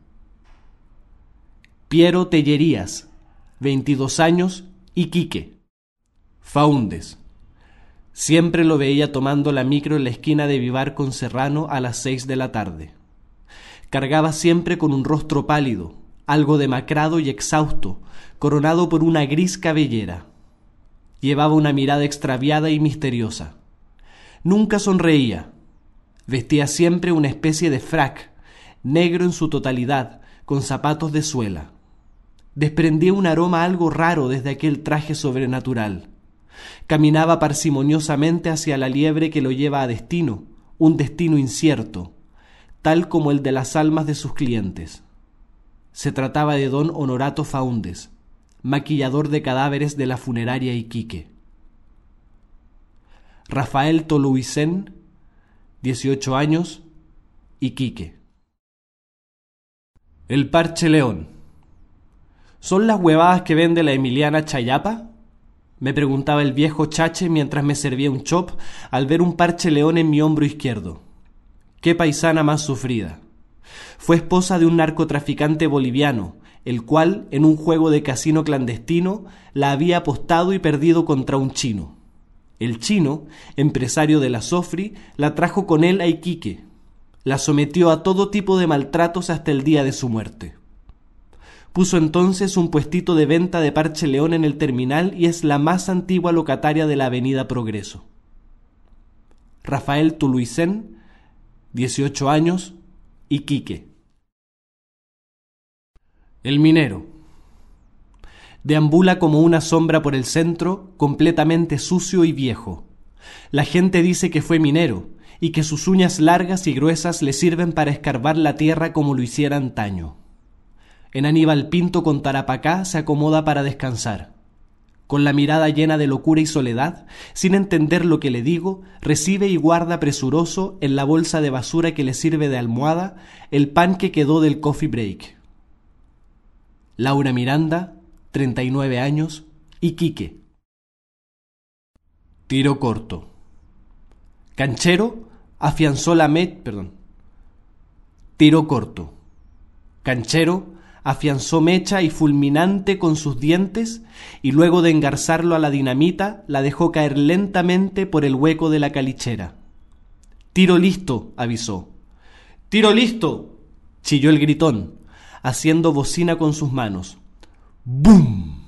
Piero Tellerías, 22 años, Iquique. Faúndes. Siempre lo veía tomando la micro en la esquina de Vivar con Serrano a las seis de la tarde. Cargaba siempre con un rostro pálido, algo demacrado y exhausto, coronado por una gris cabellera. Llevaba una mirada extraviada y misteriosa. Nunca sonreía. Vestía siempre una especie de frac, negro en su totalidad, con zapatos de suela. Desprendía un aroma algo raro desde aquel traje sobrenatural Caminaba parsimoniosamente hacia la liebre que lo lleva a destino, un destino incierto, tal como el de las almas de sus clientes. Se trataba de don Honorato Faundes, maquillador de cadáveres de la funeraria Iquique. Rafael Toluicén, 18 años, Iquique. El parche león. ¿Son las huevadas que vende la Emiliana Chayapa? me preguntaba el viejo chache mientras me servía un chop al ver un parche león en mi hombro izquierdo. Qué paisana más sufrida. Fue esposa de un narcotraficante boliviano, el cual, en un juego de casino clandestino, la había apostado y perdido contra un chino. El chino, empresario de la Sofri, la trajo con él a Iquique. La sometió a todo tipo de maltratos hasta el día de su muerte. Puso entonces un puestito de venta de parche león en el terminal y es la más antigua locataria de la avenida Progreso. Rafael Tuluicén, 18 años, Iquique. El minero. Deambula como una sombra por el centro, completamente sucio y viejo. La gente dice que fue minero y que sus uñas largas y gruesas le sirven para escarbar la tierra como lo hiciera antaño. En Aníbal Pinto con Tarapacá se acomoda para descansar. Con la mirada llena de locura y soledad, sin entender lo que le digo, recibe y guarda presuroso en la bolsa de basura que le sirve de almohada el pan que quedó del coffee break. Laura Miranda, 39 años, Iquique. Tiro corto. Canchero afianzó la met, perdón. Tiro corto. Canchero afianzó mecha y fulminante con sus dientes, y luego de engarzarlo a la dinamita, la dejó caer lentamente por el hueco de la calichera. Tiro listo, avisó. Tiro listo, chilló el gritón, haciendo bocina con sus manos. ¡Bum!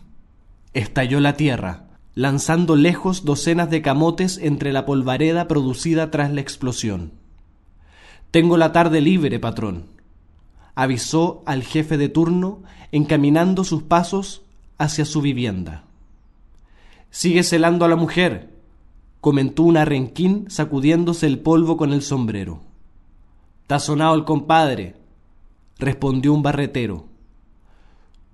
estalló la tierra, lanzando lejos docenas de camotes entre la polvareda producida tras la explosión. Tengo la tarde libre, patrón avisó al jefe de turno encaminando sus pasos hacia su vivienda. Sigue celando a la mujer, comentó un arrenquín sacudiéndose el polvo con el sombrero. —¿Está sonado el compadre, respondió un barretero.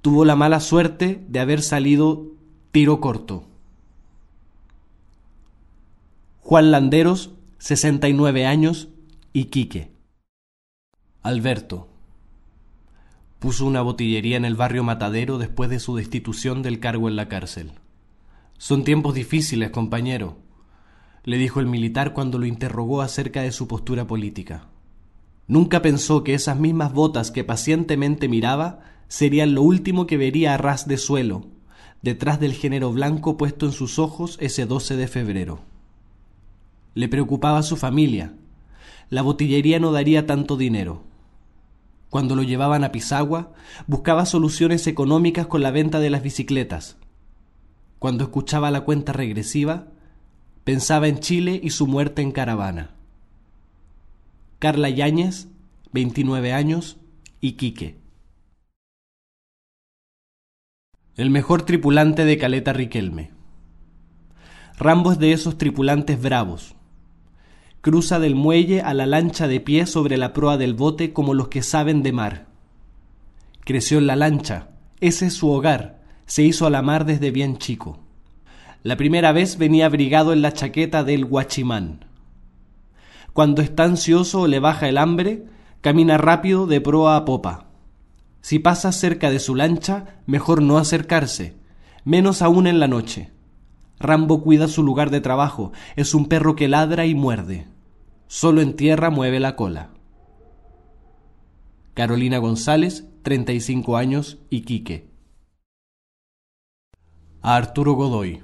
Tuvo la mala suerte de haber salido tiro corto. Juan Landeros, 69 años, Iquique. Alberto puso una botillería en el barrio Matadero después de su destitución del cargo en la cárcel. Son tiempos difíciles, compañero, le dijo el militar cuando lo interrogó acerca de su postura política. Nunca pensó que esas mismas botas que pacientemente miraba serían lo último que vería a ras de suelo, detrás del género blanco puesto en sus ojos ese 12 de febrero. Le preocupaba su familia. La botillería no daría tanto dinero. Cuando lo llevaban a Pisagua, buscaba soluciones económicas con la venta de las bicicletas. Cuando escuchaba la cuenta regresiva, pensaba en Chile y su muerte en caravana. Carla Yáñez, 29 años, Iquique. El mejor tripulante de Caleta Riquelme. Rambo es de esos tripulantes bravos, cruza del muelle a la lancha de pie sobre la proa del bote como los que saben de mar. Creció en la lancha, ese es su hogar, se hizo a la mar desde bien chico. La primera vez venía abrigado en la chaqueta del guachimán. Cuando está ansioso o le baja el hambre, camina rápido de proa a popa. Si pasa cerca de su lancha, mejor no acercarse, menos aún en la noche. Rambo cuida su lugar de trabajo, es un perro que ladra y muerde. Solo en tierra mueve la cola. Carolina González, 35 años, Iquique. A Arturo Godoy.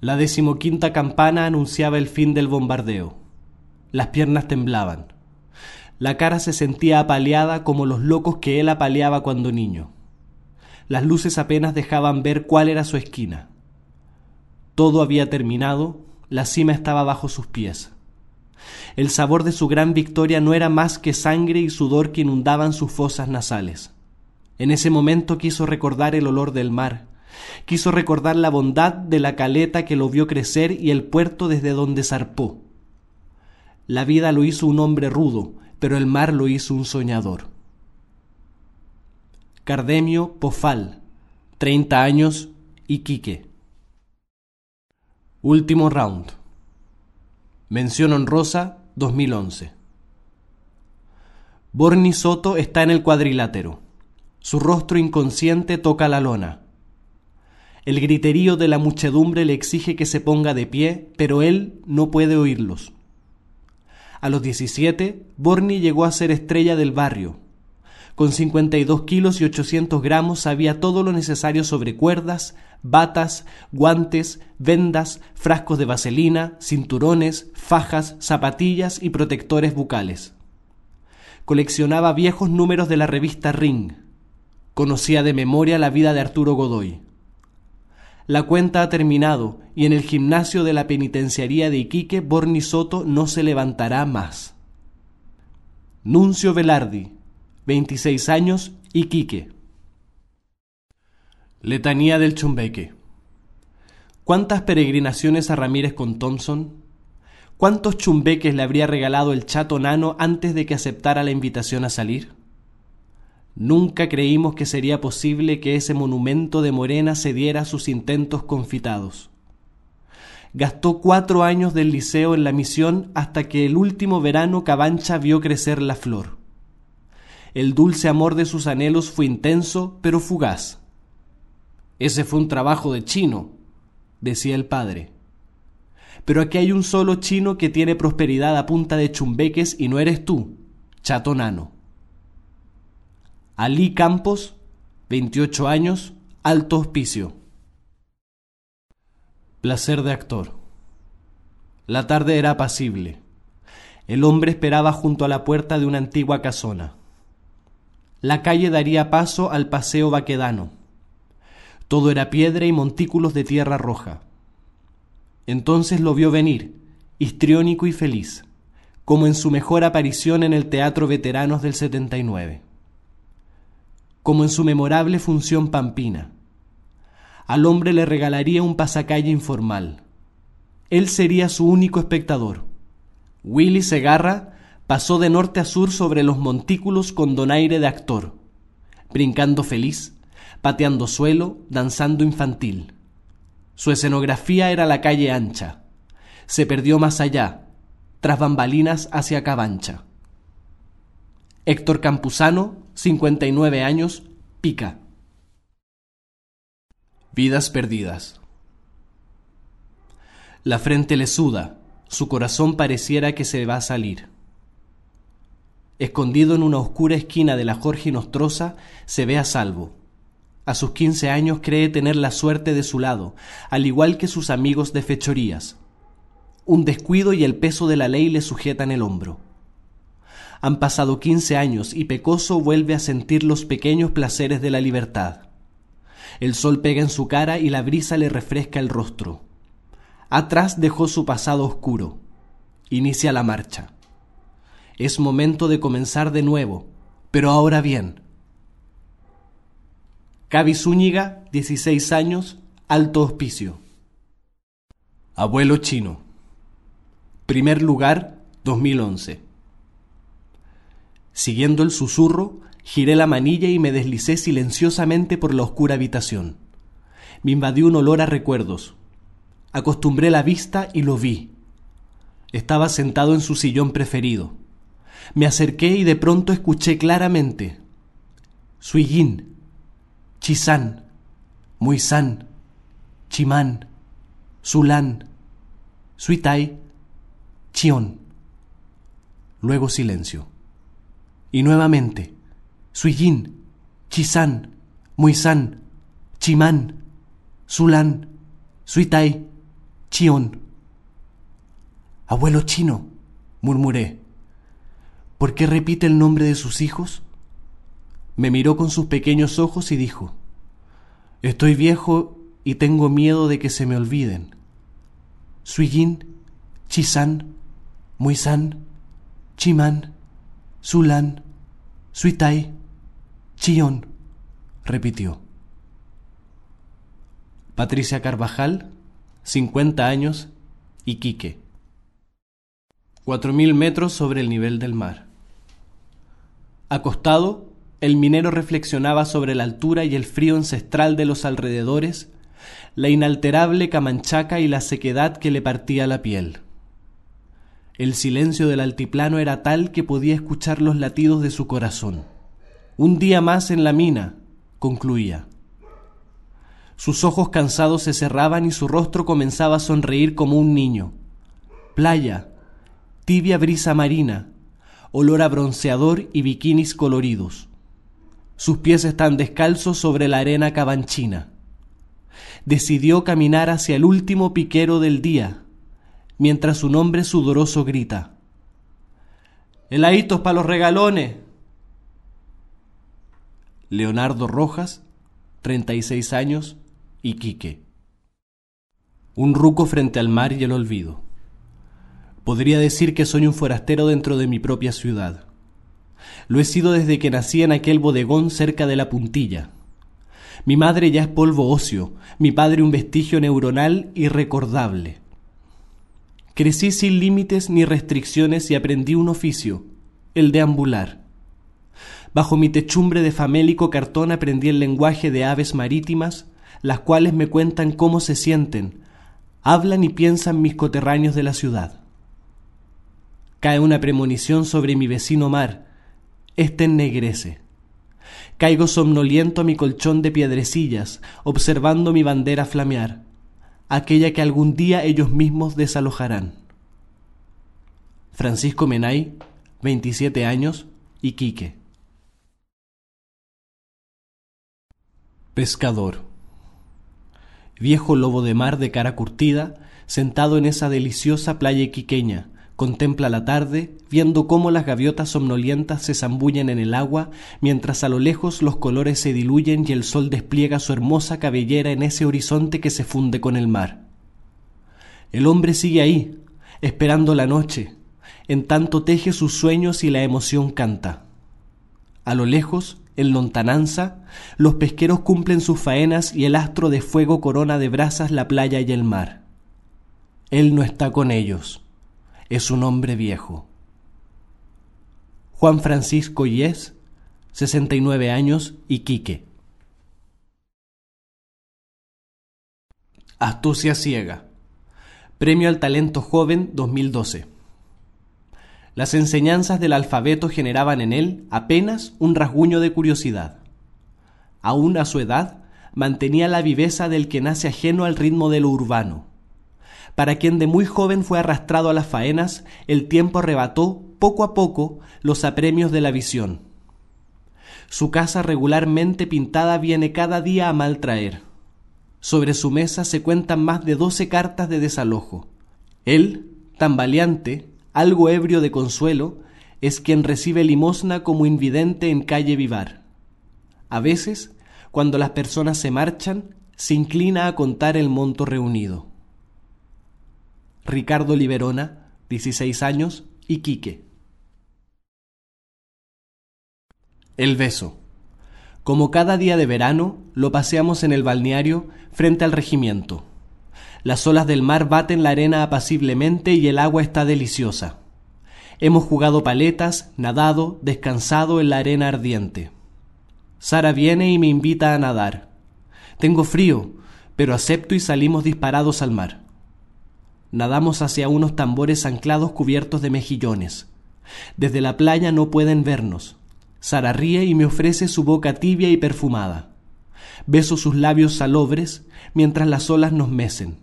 La decimoquinta campana anunciaba el fin del bombardeo. Las piernas temblaban. La cara se sentía apaleada como los locos que él apaleaba cuando niño. Las luces apenas dejaban ver cuál era su esquina. Todo había terminado, la cima estaba bajo sus pies. El sabor de su gran victoria no era más que sangre y sudor que inundaban sus fosas nasales. En ese momento quiso recordar el olor del mar, quiso recordar la bondad de la caleta que lo vio crecer y el puerto desde donde zarpó. La vida lo hizo un hombre rudo, pero el mar lo hizo un soñador. Cardemio Pofal, 30 años, Iquique. Último round. Mención honrosa 2011. Borni Soto está en el cuadrilátero. Su rostro inconsciente toca la lona. El griterío de la muchedumbre le exige que se ponga de pie, pero él no puede oírlos. A los 17, Borni llegó a ser estrella del barrio, con 52 kilos y 800 gramos sabía todo lo necesario sobre cuerdas, batas, guantes, vendas, frascos de vaselina, cinturones, fajas, zapatillas y protectores bucales. Coleccionaba viejos números de la revista Ring. Conocía de memoria la vida de Arturo Godoy. La cuenta ha terminado y en el gimnasio de la penitenciaría de Iquique Borni Soto no se levantará más. Nuncio Velardi, 26 años, Iquique. Letanía del Chumbeque. ¿Cuántas peregrinaciones a Ramírez con Thompson? ¿Cuántos chumbeques le habría regalado el chato nano antes de que aceptara la invitación a salir? Nunca creímos que sería posible que ese monumento de Morena cediera a sus intentos confitados. Gastó cuatro años del liceo en la misión hasta que el último verano Cabancha vio crecer la flor. El dulce amor de sus anhelos fue intenso, pero fugaz. Ese fue un trabajo de chino, decía el padre. Pero aquí hay un solo chino que tiene prosperidad a punta de chumbeques y no eres tú, chato nano. Ali Campos, 28 años, alto hospicio. Placer de actor. La tarde era apacible. El hombre esperaba junto a la puerta de una antigua casona la calle daría paso al paseo baquedano. Todo era piedra y montículos de tierra roja. Entonces lo vio venir, histriónico y feliz, como en su mejor aparición en el Teatro Veteranos del 79, como en su memorable función pampina. Al hombre le regalaría un pasacalle informal. Él sería su único espectador. Willy Segarra pasó de norte a sur sobre los montículos con donaire de actor, brincando feliz, pateando suelo, danzando infantil. Su escenografía era la calle ancha. Se perdió más allá, tras bambalinas hacia Cabancha. Héctor Campuzano, 59 años, pica. Vidas perdidas. La frente le suda, su corazón pareciera que se va a salir. Escondido en una oscura esquina de la Jorge Nostrosa, se ve a salvo. A sus quince años cree tener la suerte de su lado, al igual que sus amigos de fechorías. Un descuido y el peso de la ley le sujetan el hombro. Han pasado quince años y Pecoso vuelve a sentir los pequeños placeres de la libertad. El sol pega en su cara y la brisa le refresca el rostro. Atrás dejó su pasado oscuro. Inicia la marcha. Es momento de comenzar de nuevo, pero ahora bien. Cavi Zúñiga, 16 años, alto hospicio. Abuelo chino. Primer lugar, 2011. Siguiendo el susurro, giré la manilla y me deslicé silenciosamente por la oscura habitación. Me invadió un olor a recuerdos. Acostumbré la vista y lo vi. Estaba sentado en su sillón preferido. Me acerqué y de pronto escuché claramente Suiyin, Chisan, Muisan, Chimán, Sulán, Suitai, Chion. Luego silencio. Y nuevamente Suiyin, Chisan, Muisan, Chimán, Sulan, Suitai, Chion. Abuelo chino, murmuré. ¿Por qué repite el nombre de sus hijos? Me miró con sus pequeños ojos y dijo, Estoy viejo y tengo miedo de que se me olviden. Suiyin, Chisan, Muisan, Chiman, Sulan, Suitai, Chion, repitió. Patricia Carvajal, 50 años, Iquique. Cuatro mil metros sobre el nivel del mar. Acostado, el minero reflexionaba sobre la altura y el frío ancestral de los alrededores, la inalterable camanchaca y la sequedad que le partía la piel. El silencio del altiplano era tal que podía escuchar los latidos de su corazón. Un día más en la mina, concluía. Sus ojos cansados se cerraban y su rostro comenzaba a sonreír como un niño. Playa, tibia brisa marina, olor a bronceador y bikinis coloridos. Sus pies están descalzos sobre la arena cabanchina. Decidió caminar hacia el último piquero del día, mientras su nombre sudoroso grita. Heladitos para los regalones. Leonardo Rojas, 36 años, Iquique. Un ruco frente al mar y el olvido. Podría decir que soy un forastero dentro de mi propia ciudad. Lo he sido desde que nací en aquel bodegón cerca de la puntilla. Mi madre ya es polvo óseo, mi padre un vestigio neuronal irrecordable. Crecí sin límites ni restricciones y aprendí un oficio, el de ambular. Bajo mi techumbre de famélico cartón aprendí el lenguaje de aves marítimas, las cuales me cuentan cómo se sienten, hablan y piensan mis coterráneos de la ciudad. Cae una premonición sobre mi vecino mar, éste ennegrece. Caigo somnoliento a mi colchón de piedrecillas, observando mi bandera flamear, aquella que algún día ellos mismos desalojarán. Francisco Menay, 27 años, Iquique. Pescador viejo lobo de mar de cara curtida, sentado en esa deliciosa playa iquiqueña, contempla la tarde, viendo cómo las gaviotas somnolientas se zambullen en el agua, mientras a lo lejos los colores se diluyen y el sol despliega su hermosa cabellera en ese horizonte que se funde con el mar. El hombre sigue ahí, esperando la noche, en tanto teje sus sueños y la emoción canta. A lo lejos, en lontananza, los pesqueros cumplen sus faenas y el astro de fuego corona de brasas la playa y el mar. Él no está con ellos, es un hombre viejo. Juan Francisco Yes, 69 años, Iquique. Astucia ciega. Premio al Talento Joven 2012. Las enseñanzas del alfabeto generaban en él apenas un rasguño de curiosidad. Aún a su edad, mantenía la viveza del que nace ajeno al ritmo de lo urbano. Para quien de muy joven fue arrastrado a las faenas, el tiempo arrebató, poco a poco, los apremios de la visión. Su casa regularmente pintada viene cada día a mal traer. Sobre su mesa se cuentan más de doce cartas de desalojo. Él, tan valiente, algo ebrio de consuelo, es quien recibe limosna como invidente en calle Vivar. A veces, cuando las personas se marchan, se inclina a contar el monto reunido. Ricardo Liberona, 16 años, Iquique. El beso. Como cada día de verano, lo paseamos en el balneario frente al regimiento. Las olas del mar baten la arena apaciblemente y el agua está deliciosa. Hemos jugado paletas, nadado, descansado en la arena ardiente. Sara viene y me invita a nadar. Tengo frío, pero acepto y salimos disparados al mar. Nadamos hacia unos tambores anclados cubiertos de mejillones. Desde la playa no pueden vernos. Sara ríe y me ofrece su boca tibia y perfumada. Beso sus labios salobres mientras las olas nos mecen.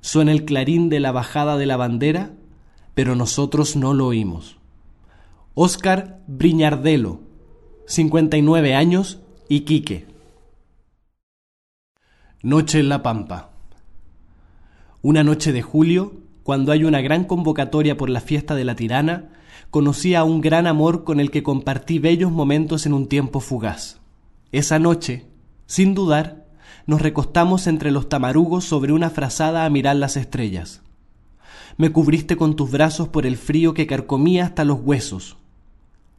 Suena el clarín de la bajada de la bandera, pero nosotros no lo oímos. Óscar Briñardelo, 59 años, Iquique. Noche en la Pampa. Una noche de julio, cuando hay una gran convocatoria por la fiesta de la tirana, conocí a un gran amor con el que compartí bellos momentos en un tiempo fugaz. Esa noche, sin dudar, nos recostamos entre los tamarugos sobre una frazada a mirar las estrellas. Me cubriste con tus brazos por el frío que carcomía hasta los huesos.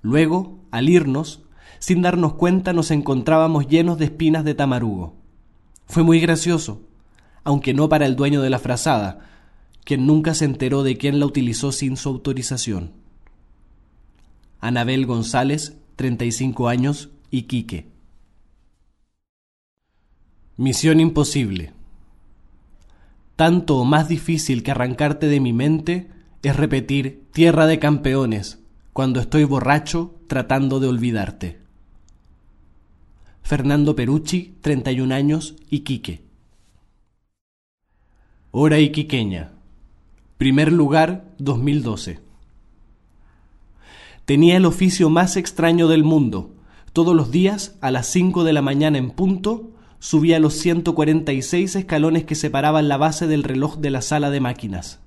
Luego, al irnos, sin darnos cuenta nos encontrábamos llenos de espinas de tamarugo. Fue muy gracioso, aunque no para el dueño de la frazada, quien nunca se enteró de quién la utilizó sin su autorización. Anabel González, 35 años, Iquique. Misión imposible. Tanto o más difícil que arrancarte de mi mente es repetir tierra de campeones cuando estoy borracho tratando de olvidarte. Fernando Perucci, 31 años, Iquique. Hora iquiqueña. Primer lugar, 2012. Tenía el oficio más extraño del mundo. Todos los días, a las 5 de la mañana en punto, subía los 146 escalones que separaban la base del reloj de la sala de máquinas.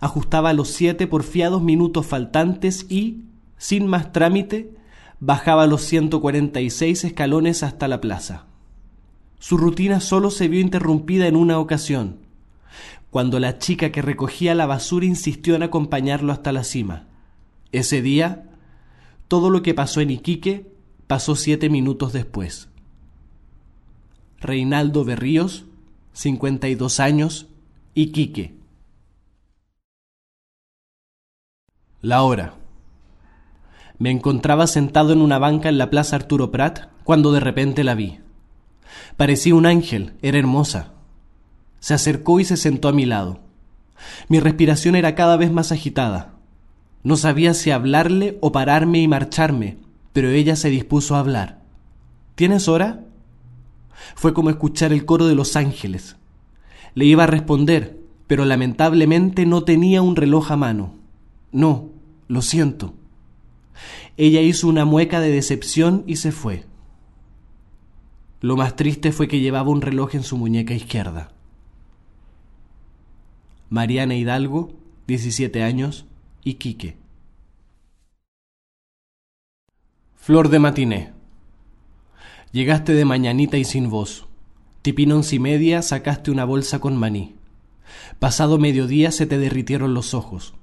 Ajustaba los siete porfiados minutos faltantes y, sin más trámite, bajaba los 146 escalones hasta la plaza. Su rutina solo se vio interrumpida en una ocasión, cuando la chica que recogía la basura insistió en acompañarlo hasta la cima. Ese día, todo lo que pasó en Iquique pasó siete minutos después. Reinaldo Berríos, 52 años, Iquique. La hora. Me encontraba sentado en una banca en la Plaza Arturo Prat cuando de repente la vi. Parecía un ángel, era hermosa. Se acercó y se sentó a mi lado. Mi respiración era cada vez más agitada. No sabía si hablarle o pararme y marcharme, pero ella se dispuso a hablar. ¿Tienes hora? Fue como escuchar el coro de los ángeles. Le iba a responder, pero lamentablemente no tenía un reloj a mano. No, lo siento. Ella hizo una mueca de decepción y se fue. Lo más triste fue que llevaba un reloj en su muñeca izquierda. Mariana Hidalgo, 17 años, Iquique. Flor de matiné. Llegaste de mañanita y sin voz. Tipín once y media sacaste una bolsa con maní. Pasado mediodía se te derritieron los ojos.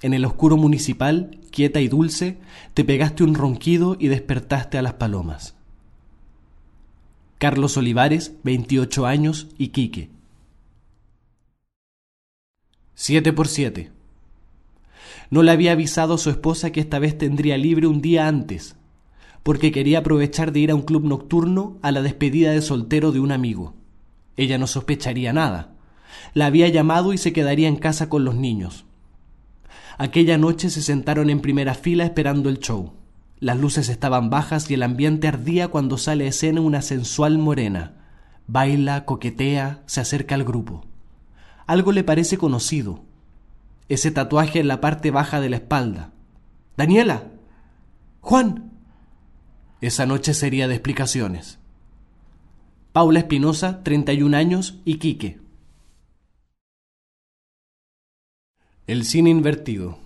En el oscuro municipal, quieta y dulce, te pegaste un ronquido y despertaste a las palomas. Carlos Olivares, 28 años, Iquique. 7 por 7. No le había avisado a su esposa que esta vez tendría libre un día antes, porque quería aprovechar de ir a un club nocturno a la despedida de soltero de un amigo. Ella no sospecharía nada. La había llamado y se quedaría en casa con los niños. Aquella noche se sentaron en primera fila esperando el show. Las luces estaban bajas y el ambiente ardía cuando sale a escena una sensual morena. Baila, coquetea, se acerca al grupo. Algo le parece conocido. Ese tatuaje en la parte baja de la espalda. Daniela. Juan. Esa noche sería de explicaciones. Paula Espinosa, 31 años, Iquique. El cine invertido.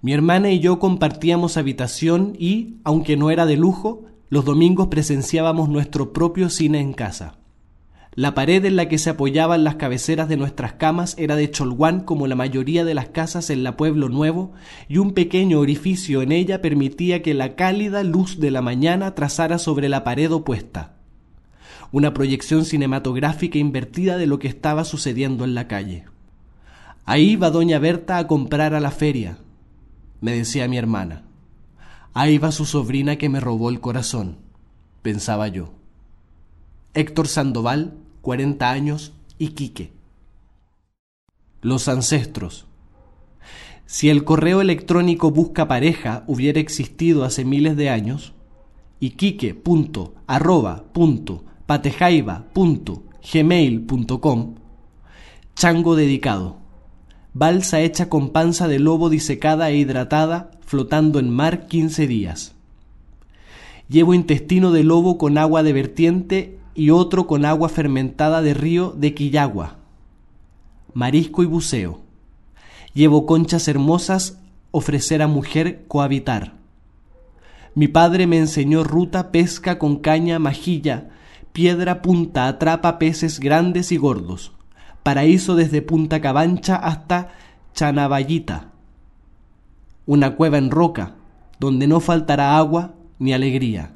Mi hermana y yo compartíamos habitación y, aunque no era de lujo, los domingos presenciábamos nuestro propio cine en casa. La pared en la que se apoyaban las cabeceras de nuestras camas era de cholguán como la mayoría de las casas en la Pueblo Nuevo, y un pequeño orificio en ella permitía que la cálida luz de la mañana trazara sobre la pared opuesta. Una proyección cinematográfica invertida de lo que estaba sucediendo en la calle. Ahí va doña Berta a comprar a la feria, me decía mi hermana. Ahí va su sobrina que me robó el corazón, pensaba yo. Héctor Sandoval, 40 años, Iquique. Los ancestros. Si el correo electrónico busca pareja hubiera existido hace miles de años, iquique.arroba.patejaiba.gmail.com Chango dedicado balsa hecha con panza de lobo disecada e hidratada, flotando en mar quince días. Llevo intestino de lobo con agua de vertiente y otro con agua fermentada de río de Quillagua, marisco y buceo. Llevo conchas hermosas, ofrecer a mujer cohabitar. Mi padre me enseñó ruta, pesca con caña, majilla, piedra punta, atrapa peces grandes y gordos. Paraíso desde Punta Cabancha hasta Chanaballita. Una cueva en roca, donde no faltará agua ni alegría.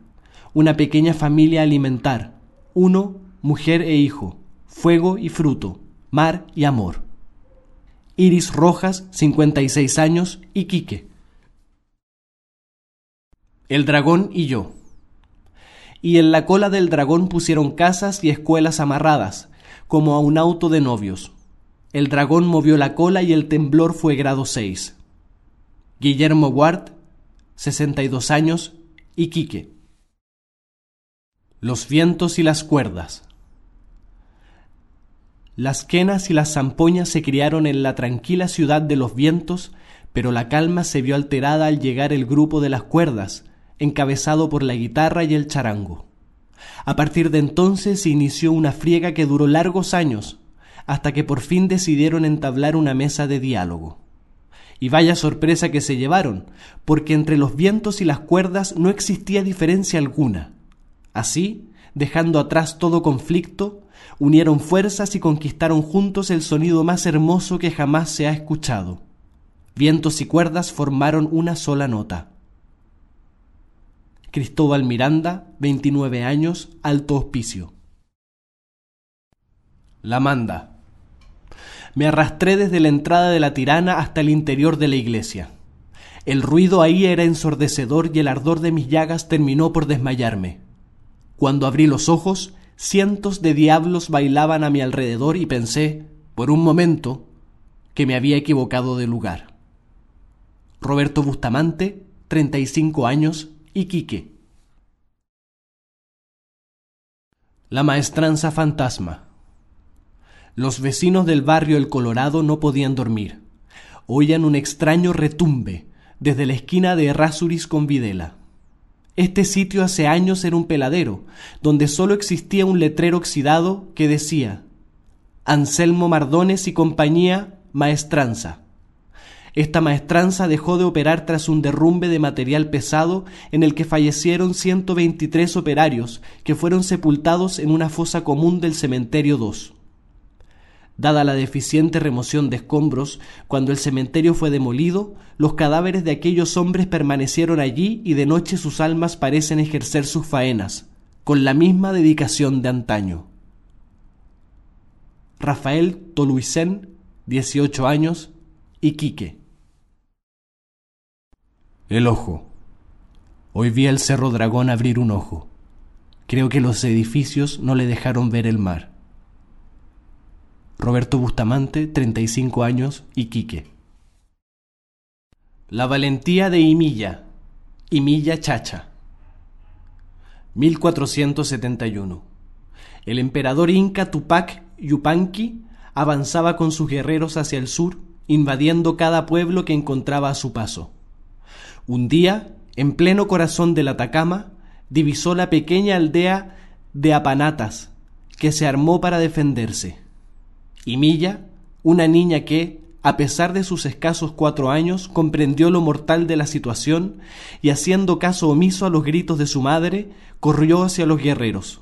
Una pequeña familia alimentar. Uno, mujer e hijo. Fuego y fruto. Mar y amor. Iris Rojas, 56 años, Iquique. El dragón y yo. Y en la cola del dragón pusieron casas y escuelas amarradas, como a un auto de novios. El dragón movió la cola y el temblor fue grado 6. Guillermo Ward, 62 años, Iquique. Los vientos y las cuerdas. Las quenas y las zampoñas se criaron en la tranquila ciudad de los vientos, pero la calma se vio alterada al llegar el grupo de las cuerdas, encabezado por la guitarra y el charango. A partir de entonces se inició una friega que duró largos años, hasta que por fin decidieron entablar una mesa de diálogo. Y vaya sorpresa que se llevaron, porque entre los vientos y las cuerdas no existía diferencia alguna. Así, dejando atrás todo conflicto, unieron fuerzas y conquistaron juntos el sonido más hermoso que jamás se ha escuchado. Vientos y cuerdas formaron una sola nota. Cristóbal Miranda, 29 años, Alto Hospicio. La manda. Me arrastré desde la entrada de la tirana hasta el interior de la iglesia. El ruido ahí era ensordecedor y el ardor de mis llagas terminó por desmayarme. Cuando abrí los ojos, cientos de diablos bailaban a mi alrededor y pensé, por un momento, que me había equivocado de lugar. Roberto Bustamante, 35 años, Iquique. La maestranza fantasma. Los vecinos del barrio El Colorado no podían dormir. Oían un extraño retumbe desde la esquina de Errázuriz con Videla. Este sitio hace años era un peladero, donde solo existía un letrero oxidado que decía Anselmo Mardones y compañía Maestranza. Esta maestranza dejó de operar tras un derrumbe de material pesado en el que fallecieron 123 operarios que fueron sepultados en una fosa común del cementerio 2. Dada la deficiente remoción de escombros, cuando el cementerio fue demolido, los cadáveres de aquellos hombres permanecieron allí y de noche sus almas parecen ejercer sus faenas, con la misma dedicación de antaño. Rafael Toluicén, 18 años, Iquique. El ojo. Hoy vi al Cerro Dragón abrir un ojo. Creo que los edificios no le dejaron ver el mar. Roberto Bustamante, 35 años, Iquique. La valentía de Imilla, Imilla Chacha. 1471. El emperador inca Tupac Yupanqui avanzaba con sus guerreros hacia el sur, invadiendo cada pueblo que encontraba a su paso. Un día, en pleno corazón del Atacama, divisó la pequeña aldea de Apanatas, que se armó para defenderse. Y Milla, una niña que, a pesar de sus escasos cuatro años, comprendió lo mortal de la situación y haciendo caso omiso a los gritos de su madre, corrió hacia los guerreros.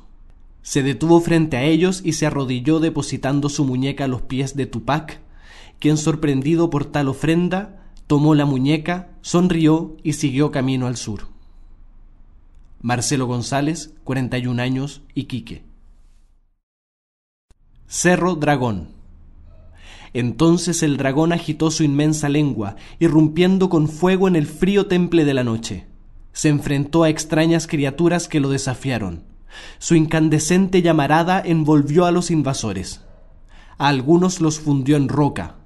Se detuvo frente a ellos y se arrodilló depositando su muñeca a los pies de Tupac, quien sorprendido por tal ofrenda tomó la muñeca, sonrió y siguió camino al sur. Marcelo González, 41 años, Iquique. Cerro Dragón. Entonces el dragón agitó su inmensa lengua, irrumpiendo con fuego en el frío temple de la noche. Se enfrentó a extrañas criaturas que lo desafiaron. Su incandescente llamarada envolvió a los invasores. A algunos los fundió en roca,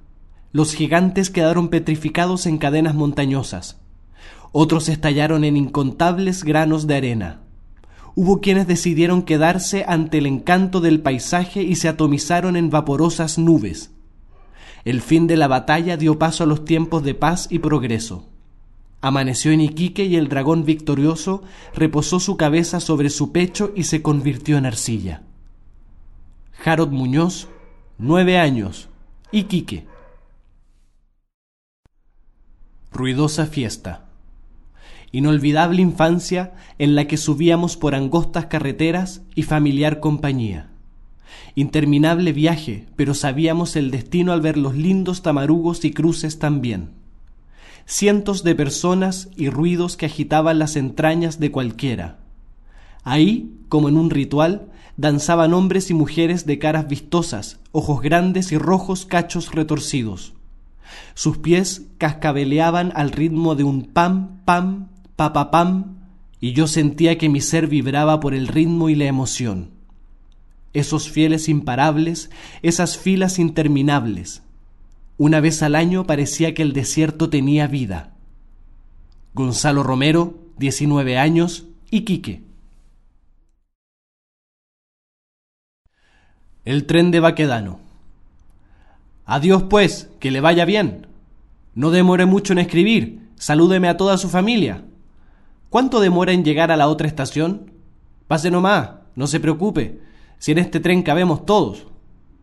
los gigantes quedaron petrificados en cadenas montañosas. Otros estallaron en incontables granos de arena. Hubo quienes decidieron quedarse ante el encanto del paisaje y se atomizaron en vaporosas nubes. El fin de la batalla dio paso a los tiempos de paz y progreso. Amaneció en Iquique y el dragón victorioso reposó su cabeza sobre su pecho y se convirtió en arcilla. Jarod Muñoz, nueve años, Iquique. Ruidosa fiesta. Inolvidable infancia en la que subíamos por angostas carreteras y familiar compañía. Interminable viaje, pero sabíamos el destino al ver los lindos tamarugos y cruces también. Cientos de personas y ruidos que agitaban las entrañas de cualquiera. Ahí, como en un ritual, danzaban hombres y mujeres de caras vistosas, ojos grandes y rojos cachos retorcidos. Sus pies cascabeleaban al ritmo de un pam, pam, papapam, y yo sentía que mi ser vibraba por el ritmo y la emoción. Esos fieles imparables, esas filas interminables. Una vez al año parecía que el desierto tenía vida. Gonzalo Romero, 19 años, Iquique. El tren de Baquedano. Adiós, pues, que le vaya bien. No demore mucho en escribir. Salúdeme a toda su familia. ¿Cuánto demora en llegar a la otra estación? Pase nomás, no se preocupe, si en este tren cabemos todos.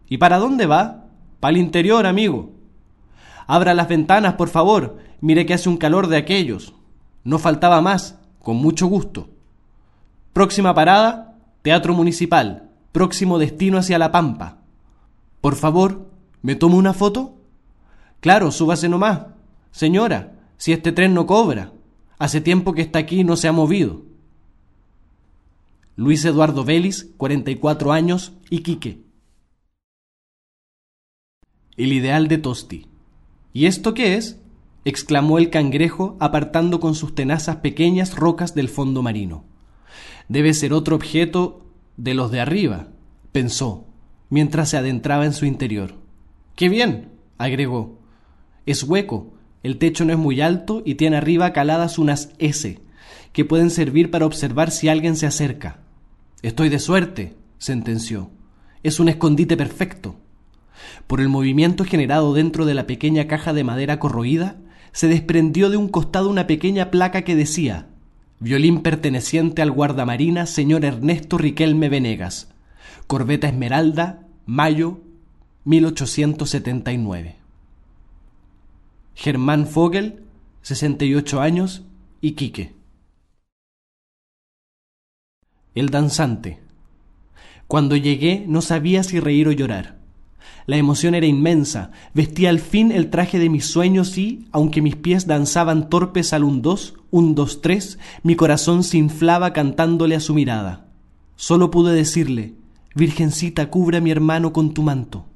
¿Y para dónde va? Para el interior, amigo. Abra las ventanas, por favor. Mire que hace un calor de aquellos. No faltaba más, con mucho gusto. Próxima parada, Teatro Municipal. Próximo destino hacia La Pampa. Por favor, ¿me tomo una foto? Claro, súbase nomás. Señora, si este tren no cobra. Hace tiempo que está aquí y no se ha movido. Luis Eduardo Vélez, 44 años, Iquique. El ideal de Tosti. ¿Y esto qué es? exclamó el cangrejo apartando con sus tenazas pequeñas rocas del fondo marino. Debe ser otro objeto de los de arriba, pensó, mientras se adentraba en su interior. ¡Qué bien! agregó. Es hueco, el techo no es muy alto y tiene arriba caladas unas S, que pueden servir para observar si alguien se acerca. Estoy de suerte, sentenció. Es un escondite perfecto. Por el movimiento generado dentro de la pequeña caja de madera corroída, se desprendió de un costado una pequeña placa que decía Violín perteneciente al guardamarina señor Ernesto Riquelme Venegas. Corbeta Esmeralda, mayo 1879. Germán Fogel, 68 años, Iquique. El danzante. Cuando llegué no sabía si reír o llorar. La emoción era inmensa, vestía al fin el traje de mis sueños y, aunque mis pies danzaban torpes al un dos, un dos tres, mi corazón se inflaba cantándole a su mirada. Solo pude decirle, Virgencita, cubre a mi hermano con tu manto.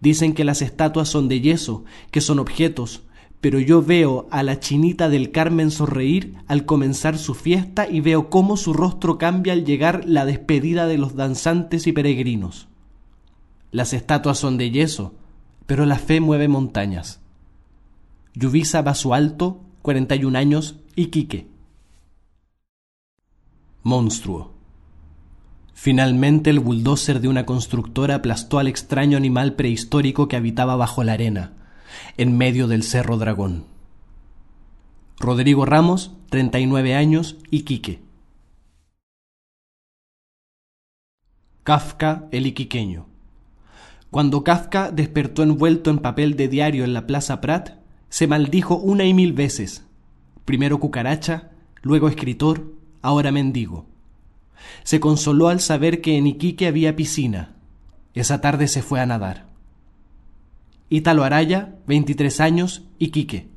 Dicen que las estatuas son de yeso, que son objetos, pero yo veo a la chinita del Carmen sonreír al comenzar su fiesta y veo cómo su rostro cambia al llegar la despedida de los danzantes y peregrinos. Las estatuas son de yeso, pero la fe mueve montañas. Yuvisa Baso Alto, 41 años, Iquique. Monstruo. Finalmente el bulldozer de una constructora aplastó al extraño animal prehistórico que habitaba bajo la arena, en medio del Cerro Dragón. Rodrigo Ramos, 39 años, Iquique. Kafka el Iquiqueño. Cuando Kafka despertó envuelto en papel de diario en la Plaza Prat, se maldijo una y mil veces. Primero cucaracha, luego escritor, ahora mendigo. Se consoló al saber que en Iquique había piscina. Esa tarde se fue a nadar. Ítalo Araya, 23 años, Iquique.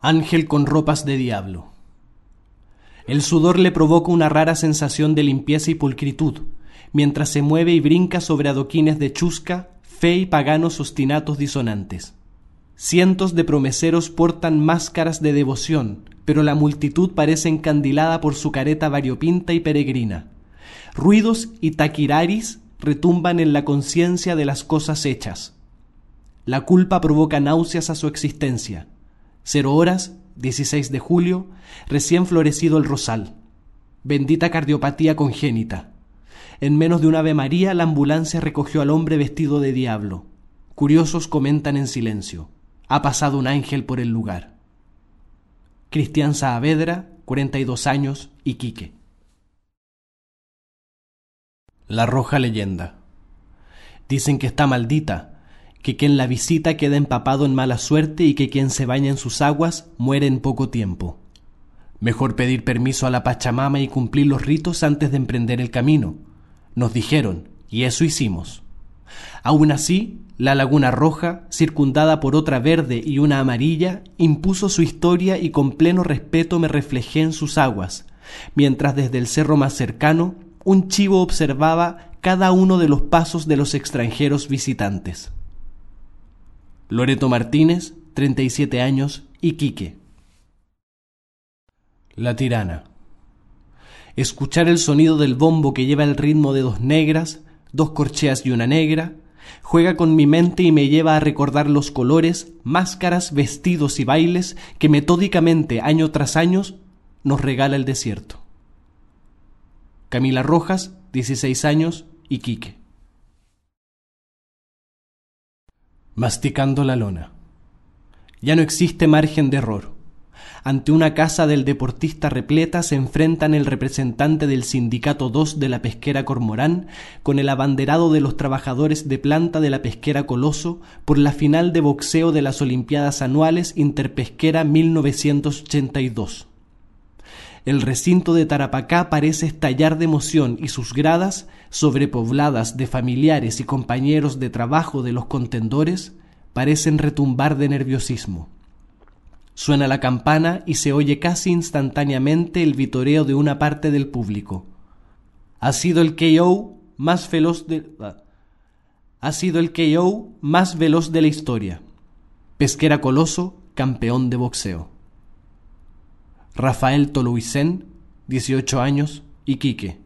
Ángel con ropas de diablo. El sudor le provoca una rara sensación de limpieza y pulcritud, mientras se mueve y brinca sobre adoquines de chusca, fe y paganos ostinatos disonantes. Cientos de promeseros portan máscaras de devoción, pero la multitud parece encandilada por su careta variopinta y peregrina. Ruidos y taquiraris retumban en la conciencia de las cosas hechas. La culpa provoca náuseas a su existencia. Cero horas, 16 de julio, recién florecido el rosal. Bendita cardiopatía congénita. En menos de un Ave María, la ambulancia recogió al hombre vestido de diablo. Curiosos comentan en silencio. Ha pasado un ángel por el lugar. Cristian Saavedra, 42 años, Iquique. La roja leyenda. Dicen que está maldita, que quien la visita queda empapado en mala suerte y que quien se baña en sus aguas muere en poco tiempo. Mejor pedir permiso a la Pachamama y cumplir los ritos antes de emprender el camino. Nos dijeron, y eso hicimos. Aún así, la Laguna Roja, circundada por otra verde y una amarilla, impuso su historia y con pleno respeto me reflejé en sus aguas, mientras desde el cerro más cercano un chivo observaba cada uno de los pasos de los extranjeros visitantes. Loreto Martínez, 37 años, Iquique. La tirana. Escuchar el sonido del bombo que lleva el ritmo de dos negras, dos corcheas y una negra, juega con mi mente y me lleva a recordar los colores, máscaras, vestidos y bailes que metódicamente, año tras año, nos regala el desierto. Camila Rojas, 16 años, Iquique. Masticando la lona. Ya no existe margen de error. Ante una casa del deportista repleta se enfrentan el representante del Sindicato 2 de la Pesquera Cormorán con el abanderado de los trabajadores de planta de la Pesquera Coloso por la final de boxeo de las Olimpiadas Anuales Interpesquera 1982. El recinto de Tarapacá parece estallar de emoción y sus gradas, sobrepobladas de familiares y compañeros de trabajo de los contendores, parecen retumbar de nerviosismo. Suena la campana y se oye casi instantáneamente el vitoreo de una parte del público. Ha sido el KO más veloz de ha sido el más veloz de la historia. Pesquera Coloso, campeón de boxeo. Rafael Toluicén, 18 años, Iquique.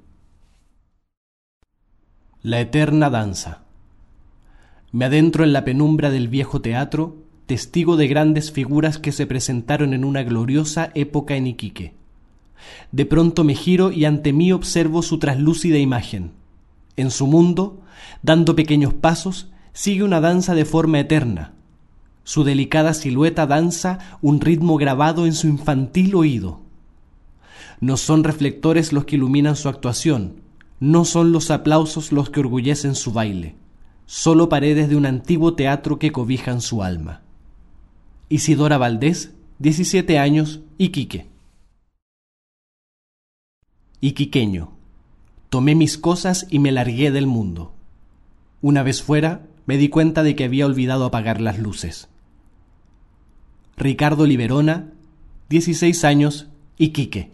La eterna danza. Me adentro en la penumbra del viejo teatro testigo de grandes figuras que se presentaron en una gloriosa época en Iquique. De pronto me giro y ante mí observo su traslúcida imagen. En su mundo, dando pequeños pasos, sigue una danza de forma eterna. Su delicada silueta danza un ritmo grabado en su infantil oído. No son reflectores los que iluminan su actuación, no son los aplausos los que orgullecen su baile, solo paredes de un antiguo teatro que cobijan su alma. Isidora Valdés, 17 años, Iquique. Iquiqueño. Tomé mis cosas y me largué del mundo. Una vez fuera, me di cuenta de que había olvidado apagar las luces. Ricardo Liberona, 16 años, Iquique.